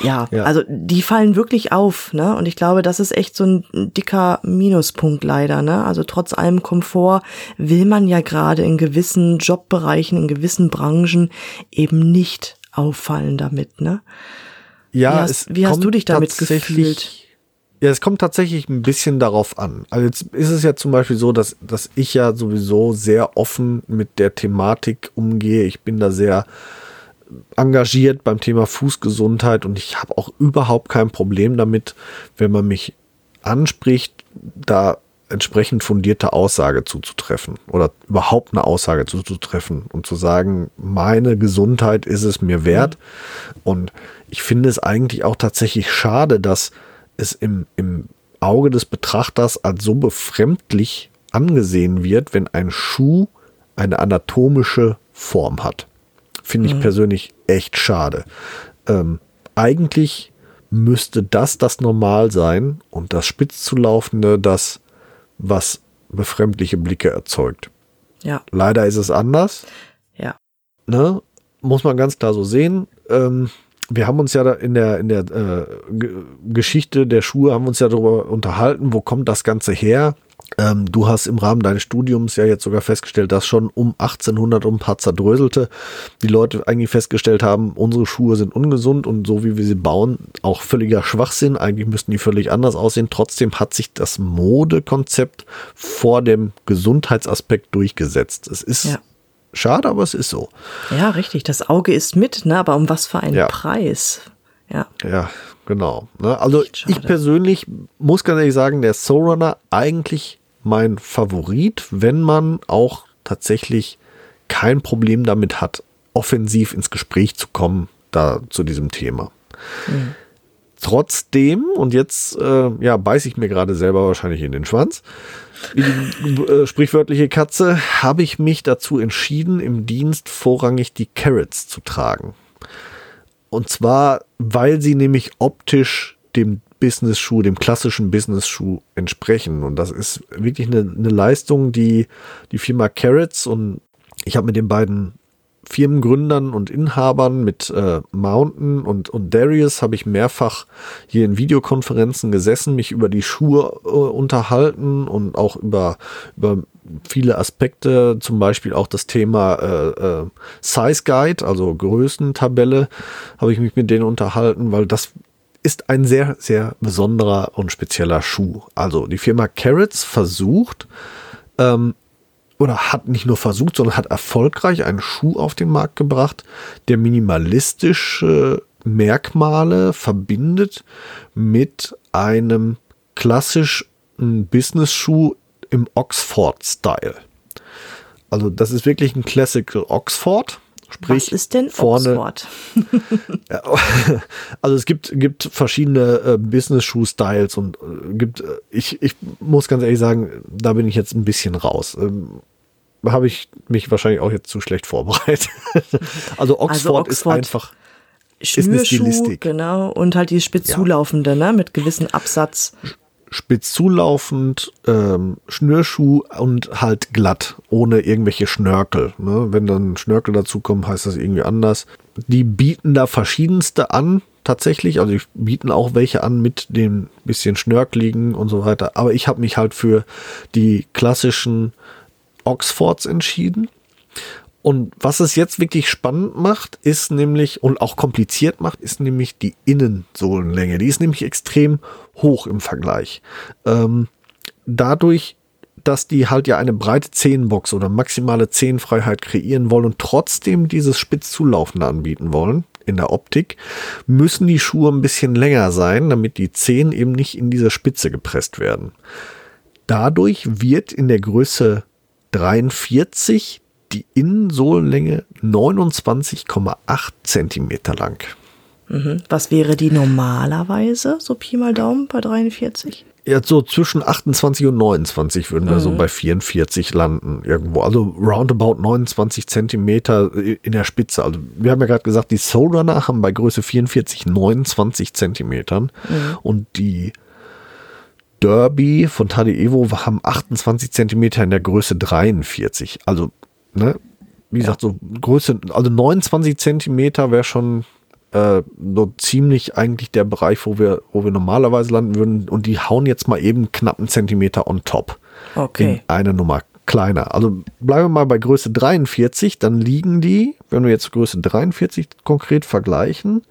Ja, ja, also die fallen wirklich auf, ne? Und ich glaube, das ist echt so ein dicker Minuspunkt leider, ne? Also trotz allem Komfort will man ja gerade in gewissen Jobbereichen, in gewissen Branchen eben nicht auffallen damit, ne? Ja, wie hast, wie hast du dich damit gefühlt? Ja, es kommt tatsächlich ein bisschen darauf an. Also jetzt ist es ja zum Beispiel so, dass, dass ich ja sowieso sehr offen mit der Thematik umgehe. Ich bin da sehr engagiert beim Thema Fußgesundheit und ich habe auch überhaupt kein Problem damit, wenn man mich anspricht, da entsprechend fundierte Aussage zuzutreffen oder überhaupt eine Aussage zuzutreffen und zu sagen, meine Gesundheit ist es mir wert. Und ich finde es eigentlich auch tatsächlich schade, dass es im, im Auge des Betrachters als so befremdlich angesehen wird, wenn ein Schuh eine anatomische Form hat. Finde ich mhm. persönlich echt schade. Ähm, eigentlich müsste das das Normal sein und das spitz zu laufende das, was befremdliche Blicke erzeugt. Ja. Leider ist es anders. Ja. Ne? Muss man ganz klar so sehen. Ähm, wir haben uns ja in der, in der äh, Geschichte der Schuhe haben uns ja darüber unterhalten, wo kommt das Ganze her? Ähm, du hast im Rahmen deines Studiums ja jetzt sogar festgestellt, dass schon um 1800 um ein paar zerdröselte die Leute eigentlich festgestellt haben, unsere Schuhe sind ungesund und so wie wir sie bauen, auch völliger Schwachsinn. Eigentlich müssten die völlig anders aussehen. Trotzdem hat sich das Modekonzept vor dem Gesundheitsaspekt durchgesetzt. Es ist ja. Schade, aber es ist so. Ja, richtig. Das Auge ist mit, ne? aber um was für einen ja. Preis? Ja. Ja, genau. Ne? Also ich persönlich muss ganz ehrlich sagen, der Soul Runner eigentlich mein Favorit, wenn man auch tatsächlich kein Problem damit hat, offensiv ins Gespräch zu kommen, da zu diesem Thema. Mhm. Trotzdem, und jetzt äh, ja, beiße ich mir gerade selber wahrscheinlich in den Schwanz, wie die äh, sprichwörtliche Katze, habe ich mich dazu entschieden, im Dienst vorrangig die Carrots zu tragen. Und zwar, weil sie nämlich optisch dem Business-Schuh, dem klassischen Business-Schuh entsprechen. Und das ist wirklich eine, eine Leistung, die die Firma Carrots und ich habe mit den beiden Firmengründern und Inhabern mit äh, Mountain und, und Darius habe ich mehrfach hier in Videokonferenzen gesessen, mich über die Schuhe äh, unterhalten und auch über, über viele Aspekte, zum Beispiel auch das Thema äh, äh, Size Guide, also Größentabelle, habe ich mich mit denen unterhalten, weil das ist ein sehr, sehr besonderer und spezieller Schuh. Also die Firma Carrots versucht, ähm, oder hat nicht nur versucht, sondern hat erfolgreich einen Schuh auf den Markt gebracht, der minimalistische Merkmale verbindet mit einem klassischen Business-Schuh im Oxford-Style. Also das ist wirklich ein Classical Oxford. Sprich, Was ist denn vorne, Oxford? also es gibt, gibt verschiedene äh, Business-Shoe-Styles und äh, gibt, äh, ich, ich muss ganz ehrlich sagen, da bin ich jetzt ein bisschen raus. Ähm, habe ich mich wahrscheinlich auch jetzt zu schlecht vorbereitet. also, Oxford also Oxford ist einfach Schnürschuh, genau, und halt die spitz zulaufende, ja. ne, mit gewissen Absatz. Spitz zulaufend, ähm, Schnürschuh und halt glatt, ohne irgendwelche Schnörkel. Ne? Wenn dann Schnörkel dazukommen, heißt das irgendwie anders. Die bieten da verschiedenste an, tatsächlich. Also die bieten auch welche an mit dem bisschen Schnörkligen und so weiter. Aber ich habe mich halt für die klassischen Oxfords entschieden. Und was es jetzt wirklich spannend macht, ist nämlich und auch kompliziert macht, ist nämlich die Innensohlenlänge. Die ist nämlich extrem hoch im Vergleich. Ähm, dadurch, dass die halt ja eine breite Zehenbox oder maximale Zehenfreiheit kreieren wollen und trotzdem dieses spitz zulaufende anbieten wollen in der Optik, müssen die Schuhe ein bisschen länger sein, damit die Zehen eben nicht in diese Spitze gepresst werden. Dadurch wird in der Größe 43 die Innensohlenlänge 29,8 Zentimeter lang. Mhm. Was wäre die normalerweise, so Pi mal Daumen bei 43? Ja, so zwischen 28 und 29 würden wir mhm. so bei 44 landen irgendwo. Also roundabout 29 Zentimeter in der Spitze. Also wir haben ja gerade gesagt, die Soul Runner haben bei Größe 44 29 Zentimetern mhm. und die Derby von Tade Evo haben 28 Zentimeter in der Größe 43. Also, ne, wie gesagt, so Größe, also 29 Zentimeter wäre schon äh, so ziemlich eigentlich der Bereich, wo wir, wo wir normalerweise landen würden. Und die hauen jetzt mal eben knapp einen Zentimeter on top. Okay. In eine Nummer kleiner. Also bleiben wir mal bei Größe 43, dann liegen die, wenn wir jetzt Größe 43 konkret vergleichen,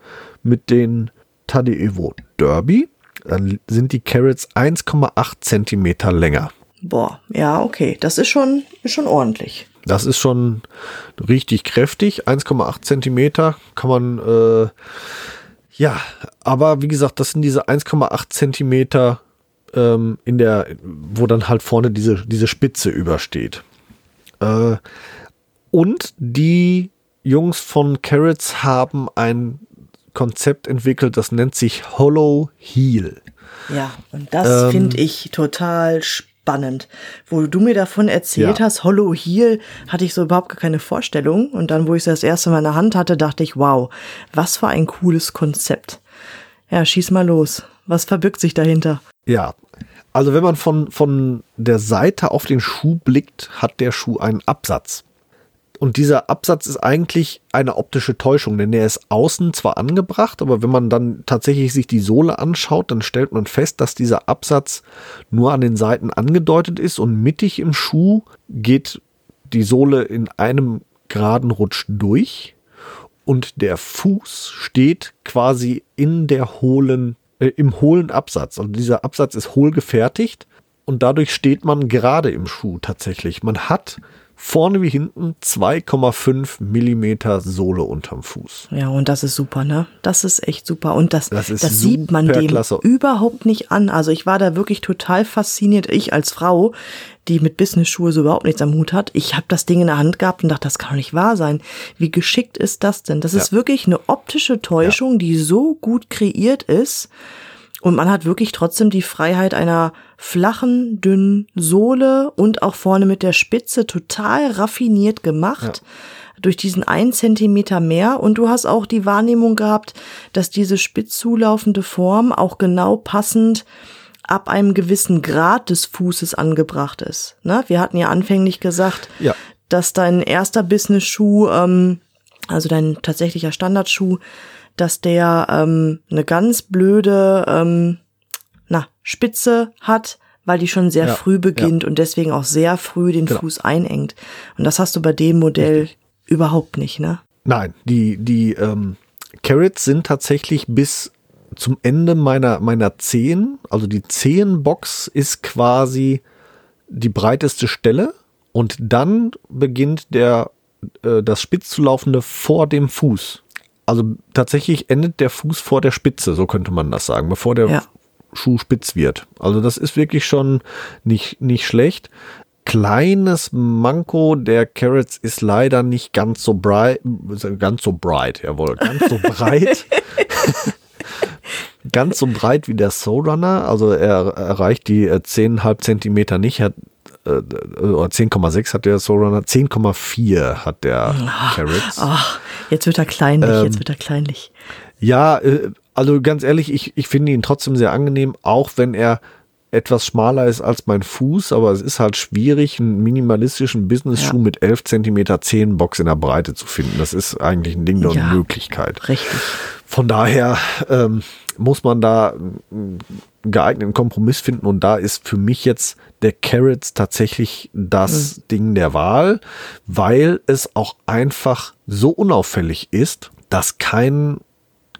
mit den Tade Evo Derby dann sind die Carrots 1,8 Zentimeter länger. Boah, ja, okay. Das ist schon, ist schon ordentlich. Das ist schon richtig kräftig. 1,8 Zentimeter kann man, äh, ja, aber wie gesagt, das sind diese 1,8 Zentimeter ähm, in der, wo dann halt vorne diese, diese Spitze übersteht. Äh, und die Jungs von Carrots haben ein Konzept entwickelt, das nennt sich Hollow Heel. Ja, und das ähm, finde ich total spannend. Wo du mir davon erzählt ja. hast, Hollow Heel, hatte ich so überhaupt gar keine Vorstellung. Und dann, wo ich es das erste Mal in der Hand hatte, dachte ich, wow, was für ein cooles Konzept. Ja, schieß mal los. Was verbirgt sich dahinter? Ja, also wenn man von, von der Seite auf den Schuh blickt, hat der Schuh einen Absatz. Und dieser Absatz ist eigentlich eine optische Täuschung, denn der ist außen zwar angebracht, aber wenn man dann tatsächlich sich die Sohle anschaut, dann stellt man fest, dass dieser Absatz nur an den Seiten angedeutet ist und mittig im Schuh geht die Sohle in einem geraden Rutsch durch und der Fuß steht quasi in der hohlen, äh, im hohlen Absatz. Also dieser Absatz ist hohl gefertigt und dadurch steht man gerade im Schuh tatsächlich. Man hat vorne wie hinten 2,5 Millimeter Sohle unterm Fuß. Ja, und das ist super, ne? Das ist echt super. Und das, das, das sieht man dem klasse. überhaupt nicht an. Also ich war da wirklich total fasziniert. Ich als Frau, die mit Business-Schuhe so überhaupt nichts am Hut hat, ich habe das Ding in der Hand gehabt und dachte, das kann doch nicht wahr sein. Wie geschickt ist das denn? Das ja. ist wirklich eine optische Täuschung, ja. die so gut kreiert ist. Und man hat wirklich trotzdem die Freiheit einer flachen, dünnen Sohle und auch vorne mit der Spitze total raffiniert gemacht. Ja. Durch diesen einen Zentimeter mehr. Und du hast auch die Wahrnehmung gehabt, dass diese spitz zulaufende Form auch genau passend ab einem gewissen Grad des Fußes angebracht ist. Ne? Wir hatten ja anfänglich gesagt, ja dass dein erster Business-Schuh, ähm, also dein tatsächlicher Standardschuh, dass der ähm, eine ganz blöde ähm, na, Spitze hat, weil die schon sehr ja, früh beginnt ja. und deswegen auch sehr früh den genau. Fuß einengt. Und das hast du bei dem Modell Richtig. überhaupt nicht, ne? Nein, die, die ähm, Carrots sind tatsächlich bis zum Ende meiner, meiner Zehen, also die Zehenbox ist quasi die breiteste Stelle und dann beginnt der, äh, das spitz zu laufende vor dem Fuß. Also tatsächlich endet der Fuß vor der Spitze, so könnte man das sagen, bevor der ja. Schuh spitz wird. Also das ist wirklich schon nicht, nicht schlecht. Kleines Manko der Carrots ist leider nicht ganz so bright, ganz so bright, jawohl, ganz so breit. ganz so breit wie der Soul Runner. Also er erreicht die 10,5 äh, Zentimeter nicht. Hat, äh, 10,6 hat der Soul Runner, 10,4 hat der ach, Carrots. Ach, jetzt wird er kleinlich, ähm, jetzt wird er kleinlich. Ja, äh, also ganz ehrlich, ich, ich finde ihn trotzdem sehr angenehm, auch wenn er etwas schmaler ist als mein Fuß, aber es ist halt schwierig, einen minimalistischen Business-Schuh ja. mit 11 Zentimeter Zehenbox in der Breite zu finden. Das ist eigentlich ein Ding der ja, Unmöglichkeit. Richtig. Von daher ähm, muss man da einen geeigneten Kompromiss finden und da ist für mich jetzt der Carrots tatsächlich das mhm. Ding der Wahl, weil es auch einfach so unauffällig ist, dass kein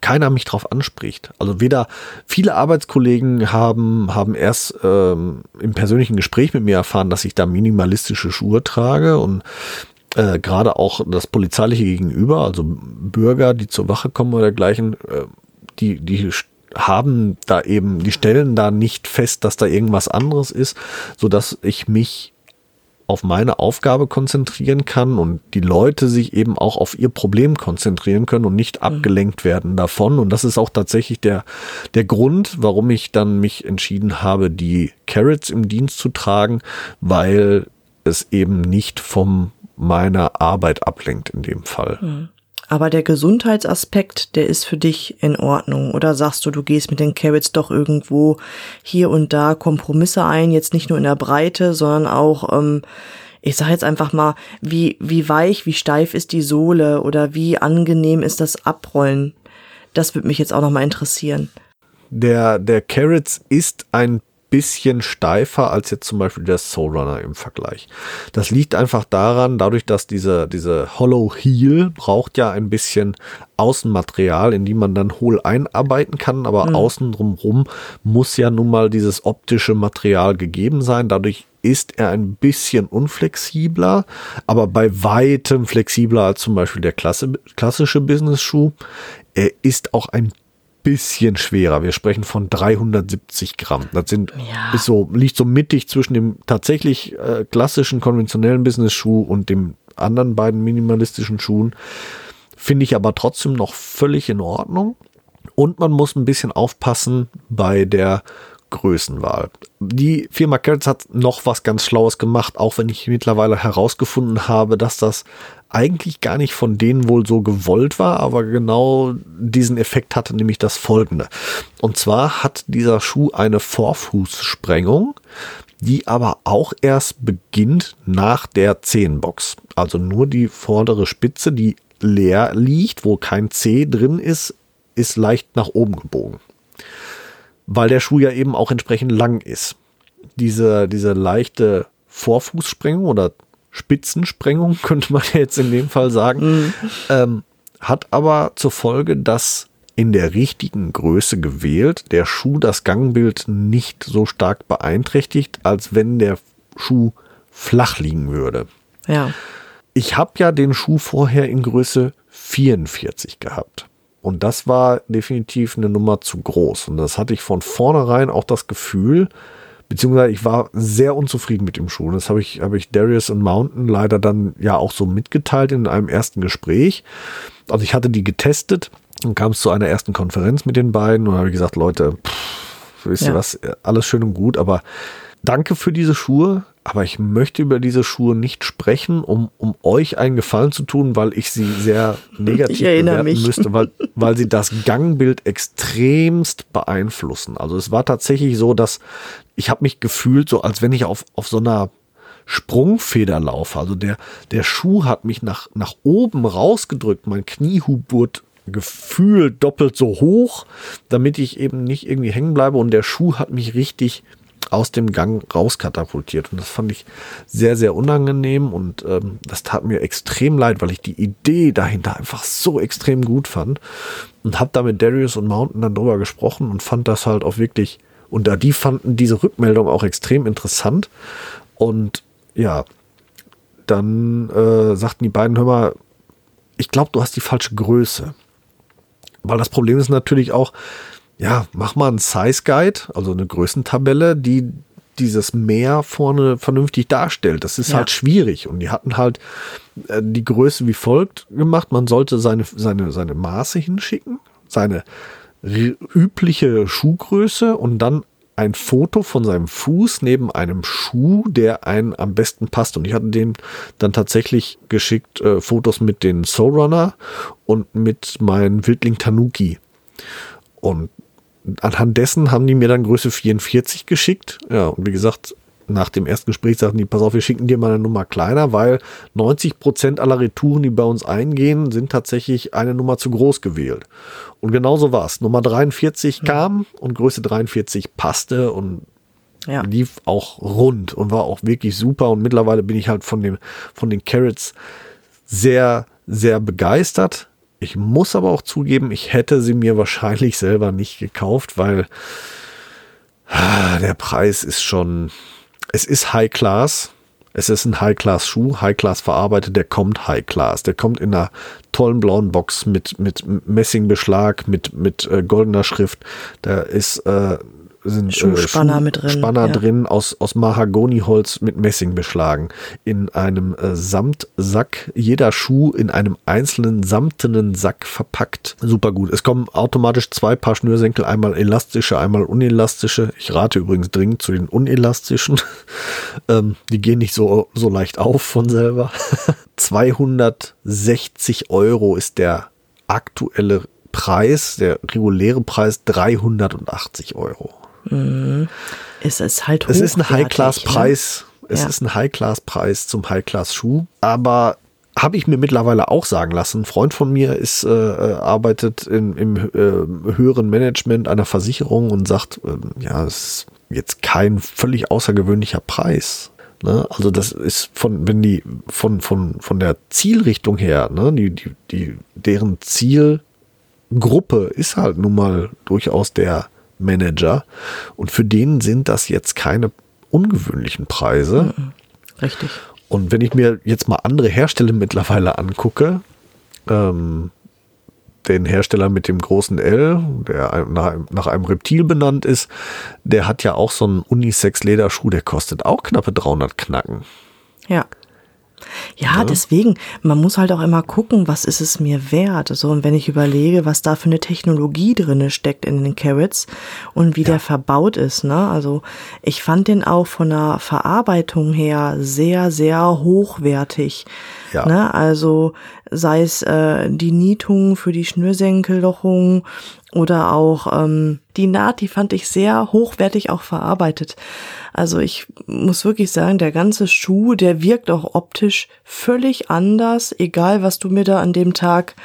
keiner mich drauf anspricht. Also weder viele Arbeitskollegen haben, haben erst ähm, im persönlichen Gespräch mit mir erfahren, dass ich da minimalistische Schuhe trage und äh, gerade auch das polizeiliche Gegenüber, also Bürger, die zur Wache kommen oder dergleichen, äh, die, die haben da eben, die stellen da nicht fest, dass da irgendwas anderes ist, so dass ich mich auf meine Aufgabe konzentrieren kann und die Leute sich eben auch auf ihr Problem konzentrieren können und nicht mhm. abgelenkt werden davon. Und das ist auch tatsächlich der, der Grund, warum ich dann mich entschieden habe, die Carrots im Dienst zu tragen, weil es eben nicht von meiner Arbeit ablenkt in dem Fall. Aber der Gesundheitsaspekt, der ist für dich in Ordnung. Oder sagst du, du gehst mit den Carrots doch irgendwo hier und da Kompromisse ein, jetzt nicht nur in der Breite, sondern auch, ähm, ich sage jetzt einfach mal, wie, wie weich, wie steif ist die Sohle oder wie angenehm ist das Abrollen? Das würde mich jetzt auch nochmal interessieren. Der, der Carrots ist ein bisschen steifer als jetzt zum Beispiel der Soul Runner im Vergleich. Das liegt einfach daran, dadurch, dass diese, diese Hollow Heel braucht ja ein bisschen Außenmaterial, in die man dann hohl einarbeiten kann, aber mhm. außen drumherum muss ja nun mal dieses optische Material gegeben sein. Dadurch ist er ein bisschen unflexibler, aber bei weitem flexibler als zum Beispiel der klassische Business-Schuh. Er ist auch ein bisschen schwerer. Wir sprechen von 370 Gramm. Das sind ja. ist so liegt so mittig zwischen dem tatsächlich äh, klassischen konventionellen Business Schuh und dem anderen beiden minimalistischen Schuhen. Finde ich aber trotzdem noch völlig in Ordnung. Und man muss ein bisschen aufpassen bei der Größenwahl. Die Firma Carrots hat noch was ganz Schlaues gemacht, auch wenn ich mittlerweile herausgefunden habe, dass das eigentlich gar nicht von denen wohl so gewollt war, aber genau diesen Effekt hatte nämlich das folgende. Und zwar hat dieser Schuh eine Vorfußsprengung, die aber auch erst beginnt nach der Zehenbox. Also nur die vordere Spitze, die leer liegt, wo kein C drin ist, ist leicht nach oben gebogen weil der Schuh ja eben auch entsprechend lang ist. Diese, diese leichte Vorfußsprengung oder Spitzensprengung, könnte man jetzt in dem Fall sagen, mhm. ähm, hat aber zur Folge, dass in der richtigen Größe gewählt der Schuh das Gangbild nicht so stark beeinträchtigt, als wenn der Schuh flach liegen würde. Ja. Ich habe ja den Schuh vorher in Größe 44 gehabt. Und das war definitiv eine Nummer zu groß. Und das hatte ich von vornherein auch das Gefühl, beziehungsweise ich war sehr unzufrieden mit dem Schuh. Das habe ich, habe ich Darius und Mountain leider dann ja auch so mitgeteilt in einem ersten Gespräch. Also ich hatte die getestet und kam es zu einer ersten Konferenz mit den beiden und habe gesagt, Leute, pff, wisst ihr ja. was, alles schön und gut, aber danke für diese Schuhe, aber ich möchte über diese Schuhe nicht sprechen, um, um euch einen Gefallen zu tun, weil ich sie sehr negativ bewerten mich. müsste, weil, weil sie das Gangbild extremst beeinflussen. Also es war tatsächlich so, dass ich habe mich gefühlt, so als wenn ich auf, auf so einer Sprungfederlauf. Also der, der Schuh hat mich nach, nach oben rausgedrückt. Mein Kniehub wurde gefühlt doppelt so hoch, damit ich eben nicht irgendwie hängen bleibe. Und der Schuh hat mich richtig aus dem Gang rauskatapultiert. Und das fand ich sehr, sehr unangenehm und ähm, das tat mir extrem leid, weil ich die Idee dahinter einfach so extrem gut fand. Und habe da mit Darius und Mountain dann drüber gesprochen und fand das halt auch wirklich, und da die fanden diese Rückmeldung auch extrem interessant. Und ja, dann äh, sagten die beiden, hör mal, ich glaube, du hast die falsche Größe. Weil das Problem ist natürlich auch, ja, mach mal einen Size Guide, also eine Größentabelle, die dieses Meer vorne vernünftig darstellt. Das ist ja. halt schwierig. Und die hatten halt äh, die Größe wie folgt gemacht. Man sollte seine, seine, seine Maße hinschicken, seine übliche Schuhgröße und dann ein Foto von seinem Fuß neben einem Schuh, der einen am besten passt. Und ich hatte den dann tatsächlich geschickt, äh, Fotos mit den Soul Runner und mit meinem Wildling Tanuki. Und anhand dessen haben die mir dann Größe 44 geschickt. Ja, und wie gesagt, nach dem ersten Gespräch sagten die, pass auf, wir schicken dir mal eine Nummer kleiner, weil 90 Prozent aller Retouren, die bei uns eingehen, sind tatsächlich eine Nummer zu groß gewählt. Und genauso war es. Nummer 43 kam und Größe 43 passte und ja. lief auch rund und war auch wirklich super. Und mittlerweile bin ich halt von dem, von den Carrots sehr, sehr begeistert. Ich muss aber auch zugeben, ich hätte sie mir wahrscheinlich selber nicht gekauft, weil ah, der Preis ist schon, es ist High Class. Es ist ein High-Class-Schuh, High-Class verarbeitet, der kommt High-Class. Der kommt in einer tollen blauen Box mit, mit Messingbeschlag, mit, mit äh, goldener Schrift. Da ist äh, sind Schuhspanner äh, mit drin. Spanner ja. drin aus, aus Mahagoniholz mit Messing beschlagen. In einem äh, Samtsack. Jeder Schuh in einem einzelnen samtenen Sack verpackt. Super gut. Es kommen automatisch zwei Paar Schnürsenkel, einmal elastische, einmal unelastische. Ich rate übrigens dringend zu den unelastischen. ähm, die gehen nicht so, so leicht auf von selber. 260 Euro ist der aktuelle Preis, der reguläre Preis 380 Euro. Mhm. Es ist halt Es ist ein High-Class-Preis. Ne? Es ja. ist ein High-Class-Preis zum High-Class-Schuh. Aber habe ich mir mittlerweile auch sagen lassen. Ein Freund von mir ist, äh, äh arbeitet in, im äh, höheren Management einer Versicherung und sagt, äh, ja, es ist jetzt kein völlig außergewöhnlicher Preis. Ne? Also das ist von, wenn die von, von, von der Zielrichtung her, ne, die, die, die, deren Zielgruppe ist halt nun mal durchaus der Manager. Und für den sind das jetzt keine ungewöhnlichen Preise. Mhm. Richtig. Und wenn ich mir jetzt mal andere Hersteller mittlerweile angucke, ähm, den Hersteller mit dem großen L, der nach, nach, einem Reptil benannt ist, der hat ja auch so einen Unisex-Lederschuh, der kostet auch knappe 300 Knacken. Ja. Ja, ja, deswegen, man muss halt auch immer gucken, was ist es mir wert. So, und wenn ich überlege, was da für eine Technologie drinne steckt in den Carrots und wie ja. der verbaut ist, ne? Also, ich fand den auch von der Verarbeitung her sehr, sehr hochwertig. Ja. Ne? Also, sei es äh, die Nietung für die Schnürsenkellochung oder auch ähm, die Naht, die fand ich sehr hochwertig auch verarbeitet. Also ich muss wirklich sagen, der ganze Schuh, der wirkt auch optisch völlig anders, egal was du mir da an dem Tag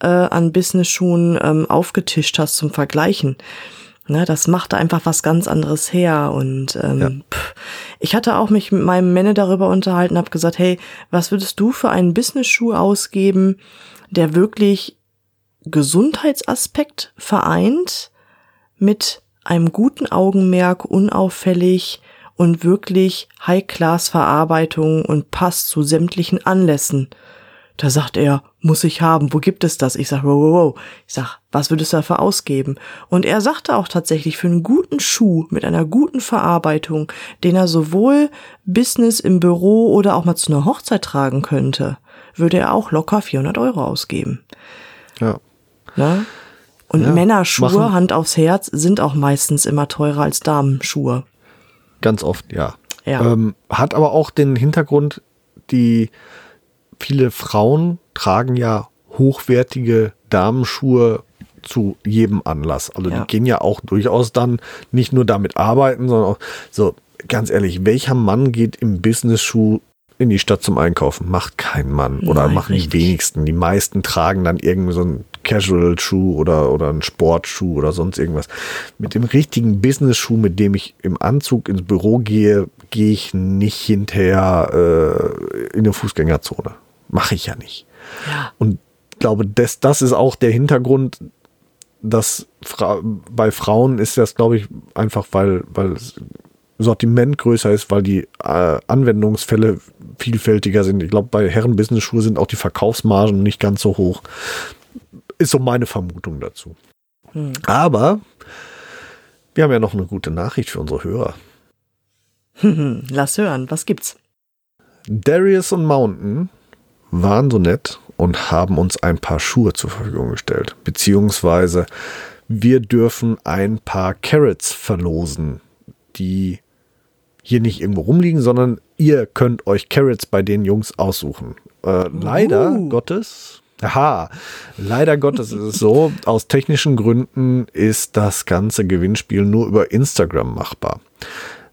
äh, an Business-Schuhen ähm, aufgetischt hast zum Vergleichen. Ne, das machte einfach was ganz anderes her. Und ähm, ja. pff, ich hatte auch mich mit meinem Männer darüber unterhalten, habe gesagt, hey, was würdest du für einen Business-Schuh ausgeben, der wirklich Gesundheitsaspekt vereint mit einem guten Augenmerk, unauffällig und wirklich High-Class-Verarbeitung und passt zu sämtlichen Anlässen. Da sagt er, muss ich haben, wo gibt es das? Ich sag, wow, wow, wow. Ich sag, was würdest du dafür ausgeben? Und er sagte auch tatsächlich, für einen guten Schuh mit einer guten Verarbeitung, den er sowohl Business im Büro oder auch mal zu einer Hochzeit tragen könnte, würde er auch locker 400 Euro ausgeben. Ja. Na? Und ja, Männerschuhe, machen. Hand aufs Herz, sind auch meistens immer teurer als Damenschuhe. Ganz oft, ja. ja. Ähm, hat aber auch den Hintergrund, die viele Frauen tragen ja hochwertige Damenschuhe zu jedem Anlass. Also ja. die gehen ja auch durchaus dann nicht nur damit arbeiten, sondern auch so. ganz ehrlich, welcher Mann geht im Business-Schuh in die Stadt zum Einkaufen? Macht kein Mann. Oder Nein, machen richtig. die wenigsten. Die meisten tragen dann irgendwie so einen Casual-Schuh oder, oder einen Sportschuh oder sonst irgendwas. Mit dem richtigen Business-Schuh, mit dem ich im Anzug ins Büro gehe, gehe ich nicht hinterher äh, in eine Fußgängerzone. Mache ich ja nicht. Ja. Und ich glaube, das, das ist auch der Hintergrund, dass Fra bei Frauen ist das, glaube ich, einfach, weil, weil Sortiment größer ist, weil die äh, Anwendungsfälle vielfältiger sind. Ich glaube, bei Herren-Business-Schuhe sind auch die Verkaufsmargen nicht ganz so hoch. Ist so meine Vermutung dazu. Hm. Aber wir haben ja noch eine gute Nachricht für unsere Hörer. Lass hören, was gibt's? Darius und Mountain waren so nett und haben uns ein paar Schuhe zur Verfügung gestellt. Beziehungsweise wir dürfen ein paar Carrots verlosen, die hier nicht irgendwo rumliegen, sondern ihr könnt euch Carrots bei den Jungs aussuchen. Äh, leider uh. Gottes, aha, leider Gottes ist es so, aus technischen Gründen ist das ganze Gewinnspiel nur über Instagram machbar.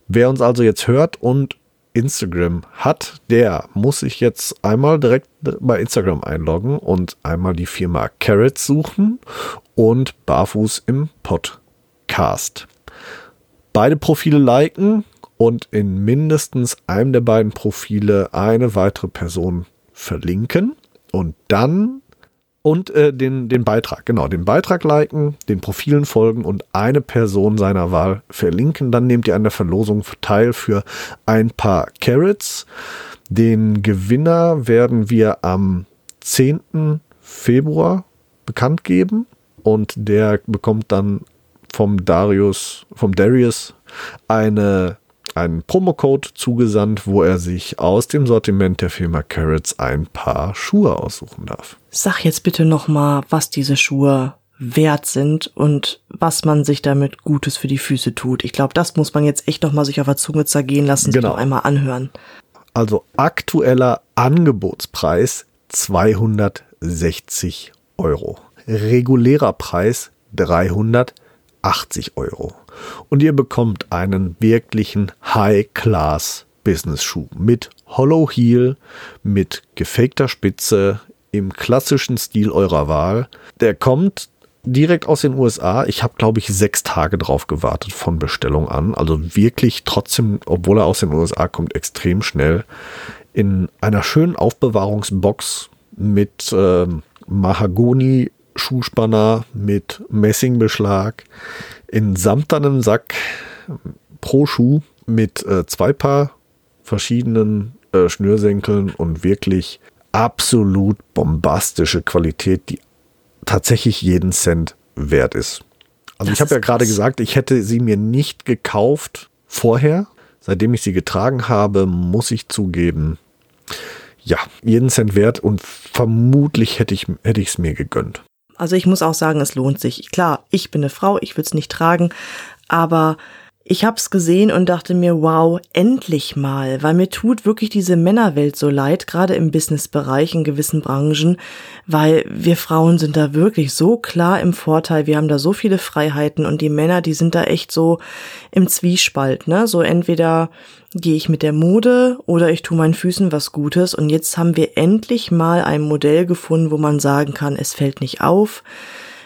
Wer uns also jetzt hört und Instagram hat, der muss sich jetzt einmal direkt bei Instagram einloggen und einmal die Firma Carrots suchen und Barfuß im Podcast. Beide Profile liken, und in mindestens einem der beiden Profile eine weitere Person verlinken und dann und äh, den, den Beitrag, genau, den Beitrag liken, den Profilen folgen und eine Person seiner Wahl verlinken. Dann nehmt ihr an der Verlosung teil für ein paar Carrots. Den Gewinner werden wir am 10. Februar bekannt geben und der bekommt dann vom Darius, vom Darius eine einen Promocode zugesandt, wo er sich aus dem Sortiment der Firma Carrots ein paar Schuhe aussuchen darf. Sag jetzt bitte nochmal, was diese Schuhe wert sind und was man sich damit Gutes für die Füße tut. Ich glaube, das muss man jetzt echt nochmal sich auf der Zunge zergehen lassen, genau. sich einmal anhören. Also aktueller Angebotspreis 260 Euro. Regulärer Preis 380 Euro und ihr bekommt einen wirklichen High-Class Business-Schuh mit Hollow Heel, mit gefakter Spitze im klassischen Stil eurer Wahl. Der kommt direkt aus den USA. Ich habe, glaube ich, sechs Tage drauf gewartet von Bestellung an. Also wirklich trotzdem, obwohl er aus den USA kommt, extrem schnell. In einer schönen Aufbewahrungsbox mit äh, Mahagoni-Schuhspanner, mit Messingbeschlag, in samternem Sack pro Schuh mit äh, zwei Paar verschiedenen äh, Schnürsenkeln und wirklich absolut bombastische Qualität, die tatsächlich jeden Cent wert ist. Also das ich habe ja gerade gesagt, ich hätte sie mir nicht gekauft vorher. Seitdem ich sie getragen habe, muss ich zugeben, ja, jeden Cent wert und vermutlich hätte ich hätte ich es mir gegönnt. Also ich muss auch sagen, es lohnt sich. Klar, ich bin eine Frau, ich würde es nicht tragen, aber ich habe es gesehen und dachte mir, wow, endlich mal, weil mir tut wirklich diese Männerwelt so leid, gerade im Businessbereich in gewissen Branchen, weil wir Frauen sind da wirklich so klar im Vorteil, wir haben da so viele Freiheiten und die Männer, die sind da echt so im Zwiespalt, ne? So entweder gehe ich mit der Mode oder ich tue meinen Füßen was Gutes. Und jetzt haben wir endlich mal ein Modell gefunden, wo man sagen kann, es fällt nicht auf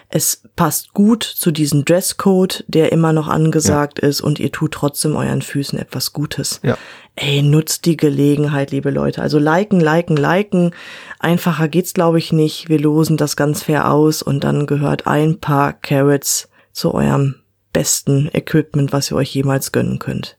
es passt gut zu diesem Dresscode, der immer noch angesagt ja. ist und ihr tut trotzdem euren Füßen etwas Gutes. Ja. Ey, nutzt die Gelegenheit, liebe Leute. Also liken, liken, liken. Einfacher geht's, glaube ich, nicht. Wir losen das ganz fair aus und dann gehört ein paar Carrots zu eurem besten Equipment, was ihr euch jemals gönnen könnt.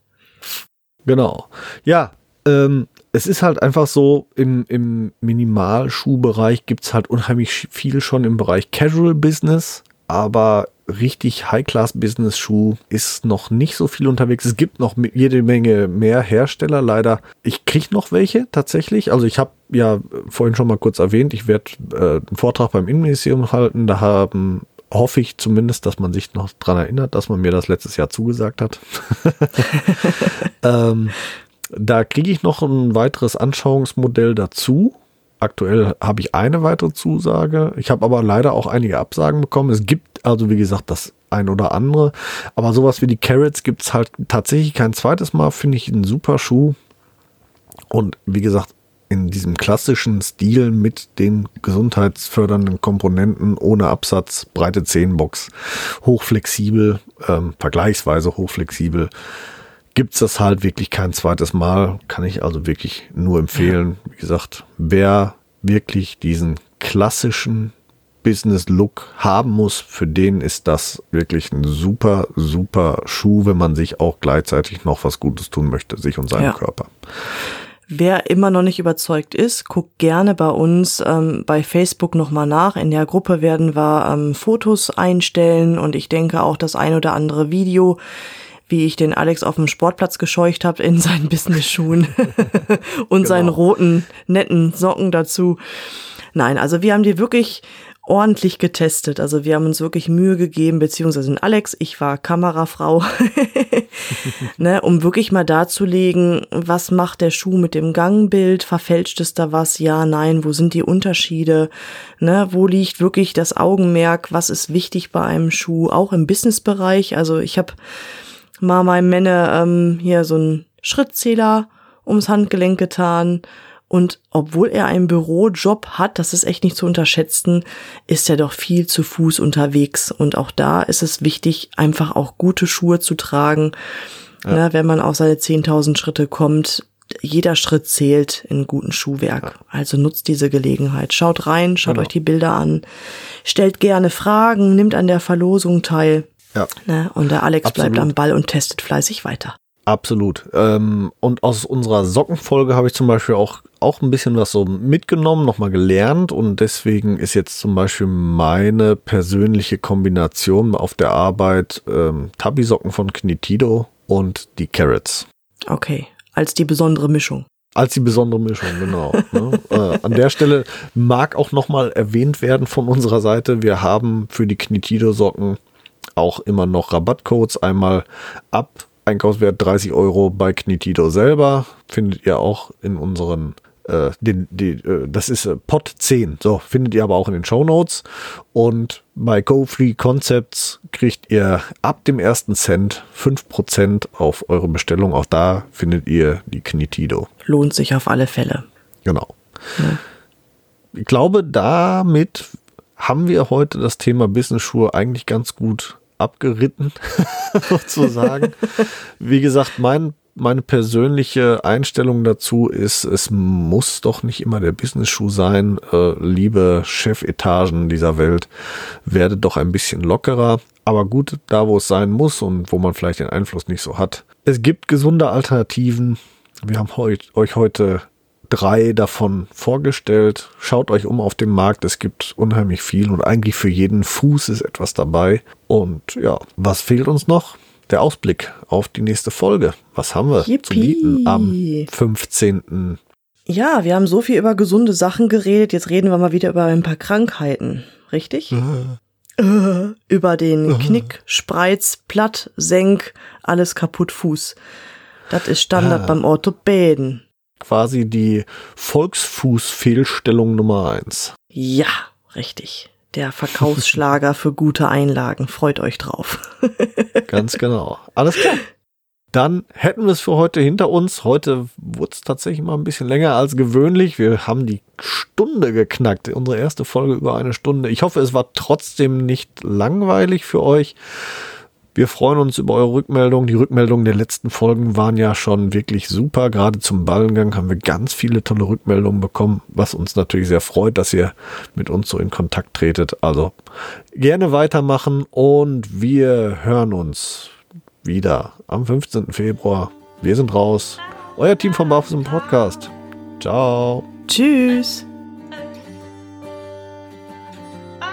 Genau. Ja, ähm, es ist halt einfach so, im, im Minimalschuhbereich gibt es halt unheimlich viel schon im Bereich Casual Business, aber richtig High-Class-Business-Schuh ist noch nicht so viel unterwegs. Es gibt noch jede Menge mehr Hersteller, leider. Ich kriege noch welche tatsächlich. Also ich habe ja vorhin schon mal kurz erwähnt, ich werde äh, einen Vortrag beim Innenministerium halten. Da haben hoffe ich zumindest, dass man sich noch dran erinnert, dass man mir das letztes Jahr zugesagt hat. ähm, da kriege ich noch ein weiteres Anschauungsmodell dazu. aktuell habe ich eine weitere Zusage. Ich habe aber leider auch einige Absagen bekommen. Es gibt also, wie gesagt, das ein oder andere. Aber sowas wie die Carrots gibt es halt tatsächlich kein zweites Mal. Finde ich einen super Schuh. Und wie gesagt, in diesem klassischen Stil mit den gesundheitsfördernden Komponenten ohne Absatz, breite Zehenbox, hochflexibel, ähm, vergleichsweise hochflexibel, gibt's das halt wirklich kein zweites Mal. Kann ich also wirklich nur empfehlen. Wie gesagt, wer wirklich diesen klassischen Business-Look haben muss, für den ist das wirklich ein super, super Schuh, wenn man sich auch gleichzeitig noch was Gutes tun möchte, sich und seinem ja. Körper. Wer immer noch nicht überzeugt ist, guckt gerne bei uns ähm, bei Facebook nochmal nach. In der Gruppe werden wir ähm, Fotos einstellen und ich denke auch das ein oder andere Video, wie ich den Alex auf dem Sportplatz gescheucht habe in seinen Business-Schuhen und genau. seinen roten, netten Socken dazu. Nein, also wir haben die wirklich ordentlich getestet. Also wir haben uns wirklich Mühe gegeben, beziehungsweise Alex, ich war Kamerafrau, ne, um wirklich mal darzulegen, was macht der Schuh mit dem Gangbild, verfälscht es da was, ja, nein, wo sind die Unterschiede, ne, wo liegt wirklich das Augenmerk, was ist wichtig bei einem Schuh, auch im Businessbereich. Also ich habe mal meinem Männer ähm, hier so einen Schrittzähler ums Handgelenk getan und obwohl er einen Bürojob hat, das ist echt nicht zu unterschätzen, ist er doch viel zu Fuß unterwegs. Und auch da ist es wichtig, einfach auch gute Schuhe zu tragen. Ja. Ne, wenn man auf seine 10.000 Schritte kommt, jeder Schritt zählt in guten Schuhwerk. Ja. Also nutzt diese Gelegenheit. Schaut rein, schaut genau. euch die Bilder an, stellt gerne Fragen, nimmt an der Verlosung teil. Ja. Ne, und der Alex Absolut. bleibt am Ball und testet fleißig weiter. Absolut. Ähm, und aus unserer Sockenfolge habe ich zum Beispiel auch, auch ein bisschen was so mitgenommen, nochmal gelernt. Und deswegen ist jetzt zum Beispiel meine persönliche Kombination auf der Arbeit ähm, Tabi-Socken von Knitido und die Carrots. Okay, als die besondere Mischung. Als die besondere Mischung, genau. ne? äh, an der Stelle mag auch nochmal erwähnt werden von unserer Seite, wir haben für die Knitido-Socken auch immer noch Rabattcodes. Einmal ab Einkaufswert 30 Euro bei Knitido selber. Findet ihr auch in unseren, äh, den, die, äh, das ist äh, Pot 10. So, findet ihr aber auch in den Show Notes. Und bei GoFree Concepts kriegt ihr ab dem ersten Cent 5% auf eure Bestellung. Auch da findet ihr die Knitido. Lohnt sich auf alle Fälle. Genau. Ja. Ich glaube, damit haben wir heute das Thema Business-Schuhe eigentlich ganz gut abgeritten, sozusagen. Wie gesagt, mein, meine persönliche Einstellung dazu ist, es muss doch nicht immer der Business-Schuh sein. Äh, liebe Chefetagen dieser Welt, werde doch ein bisschen lockerer. Aber gut, da wo es sein muss und wo man vielleicht den Einfluss nicht so hat. Es gibt gesunde Alternativen. Wir haben heut, euch heute drei davon vorgestellt. Schaut euch um auf dem Markt. Es gibt unheimlich viel und eigentlich für jeden Fuß ist etwas dabei. Und ja, was fehlt uns noch? Der Ausblick auf die nächste Folge. Was haben wir Yippie. zu bieten am 15. Ja, wir haben so viel über gesunde Sachen geredet. Jetzt reden wir mal wieder über ein paar Krankheiten. Richtig? Äh. über den Knick, Spreiz, Platt, Senk, alles kaputt Fuß. Das ist Standard beim Orthopäden quasi die Volksfußfehlstellung Nummer eins. Ja, richtig. Der Verkaufsschlager für gute Einlagen. Freut euch drauf. Ganz genau. Alles klar. Dann hätten wir es für heute hinter uns. Heute wurde es tatsächlich mal ein bisschen länger als gewöhnlich. Wir haben die Stunde geknackt. Unsere erste Folge über eine Stunde. Ich hoffe, es war trotzdem nicht langweilig für euch. Wir freuen uns über eure Rückmeldungen. Die Rückmeldungen der letzten Folgen waren ja schon wirklich super. Gerade zum Ballengang haben wir ganz viele tolle Rückmeldungen bekommen, was uns natürlich sehr freut, dass ihr mit uns so in Kontakt tretet. Also gerne weitermachen und wir hören uns wieder am 15. Februar. Wir sind raus. Euer Team vom im Podcast. Ciao. Tschüss.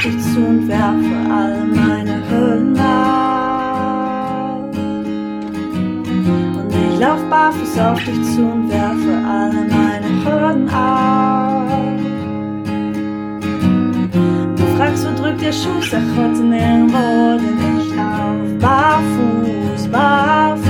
Auf dich zu und werfe all meine Hüllen ab. Und ich lauf barfuß auf dich zu und werfe alle meine Hürden ab. Du fragst, wo drückt der Schuh, sag heute nirgendwo, denn ich lauf barfuß, barfuß.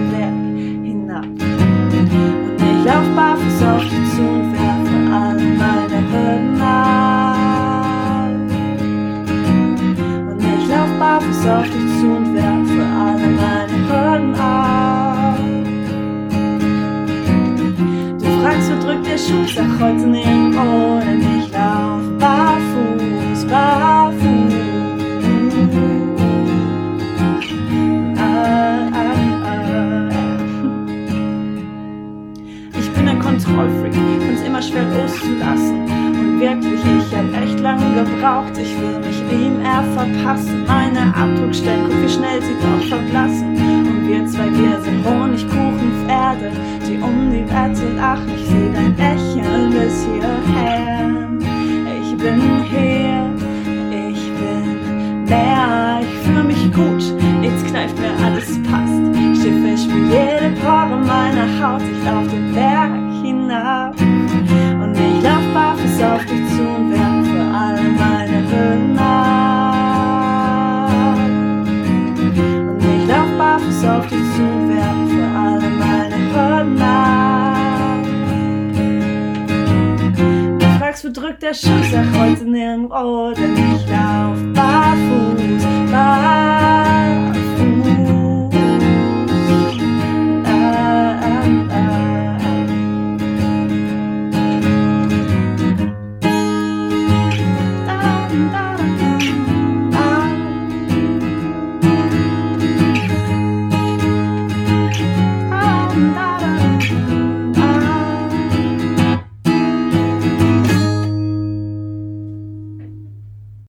Schuh,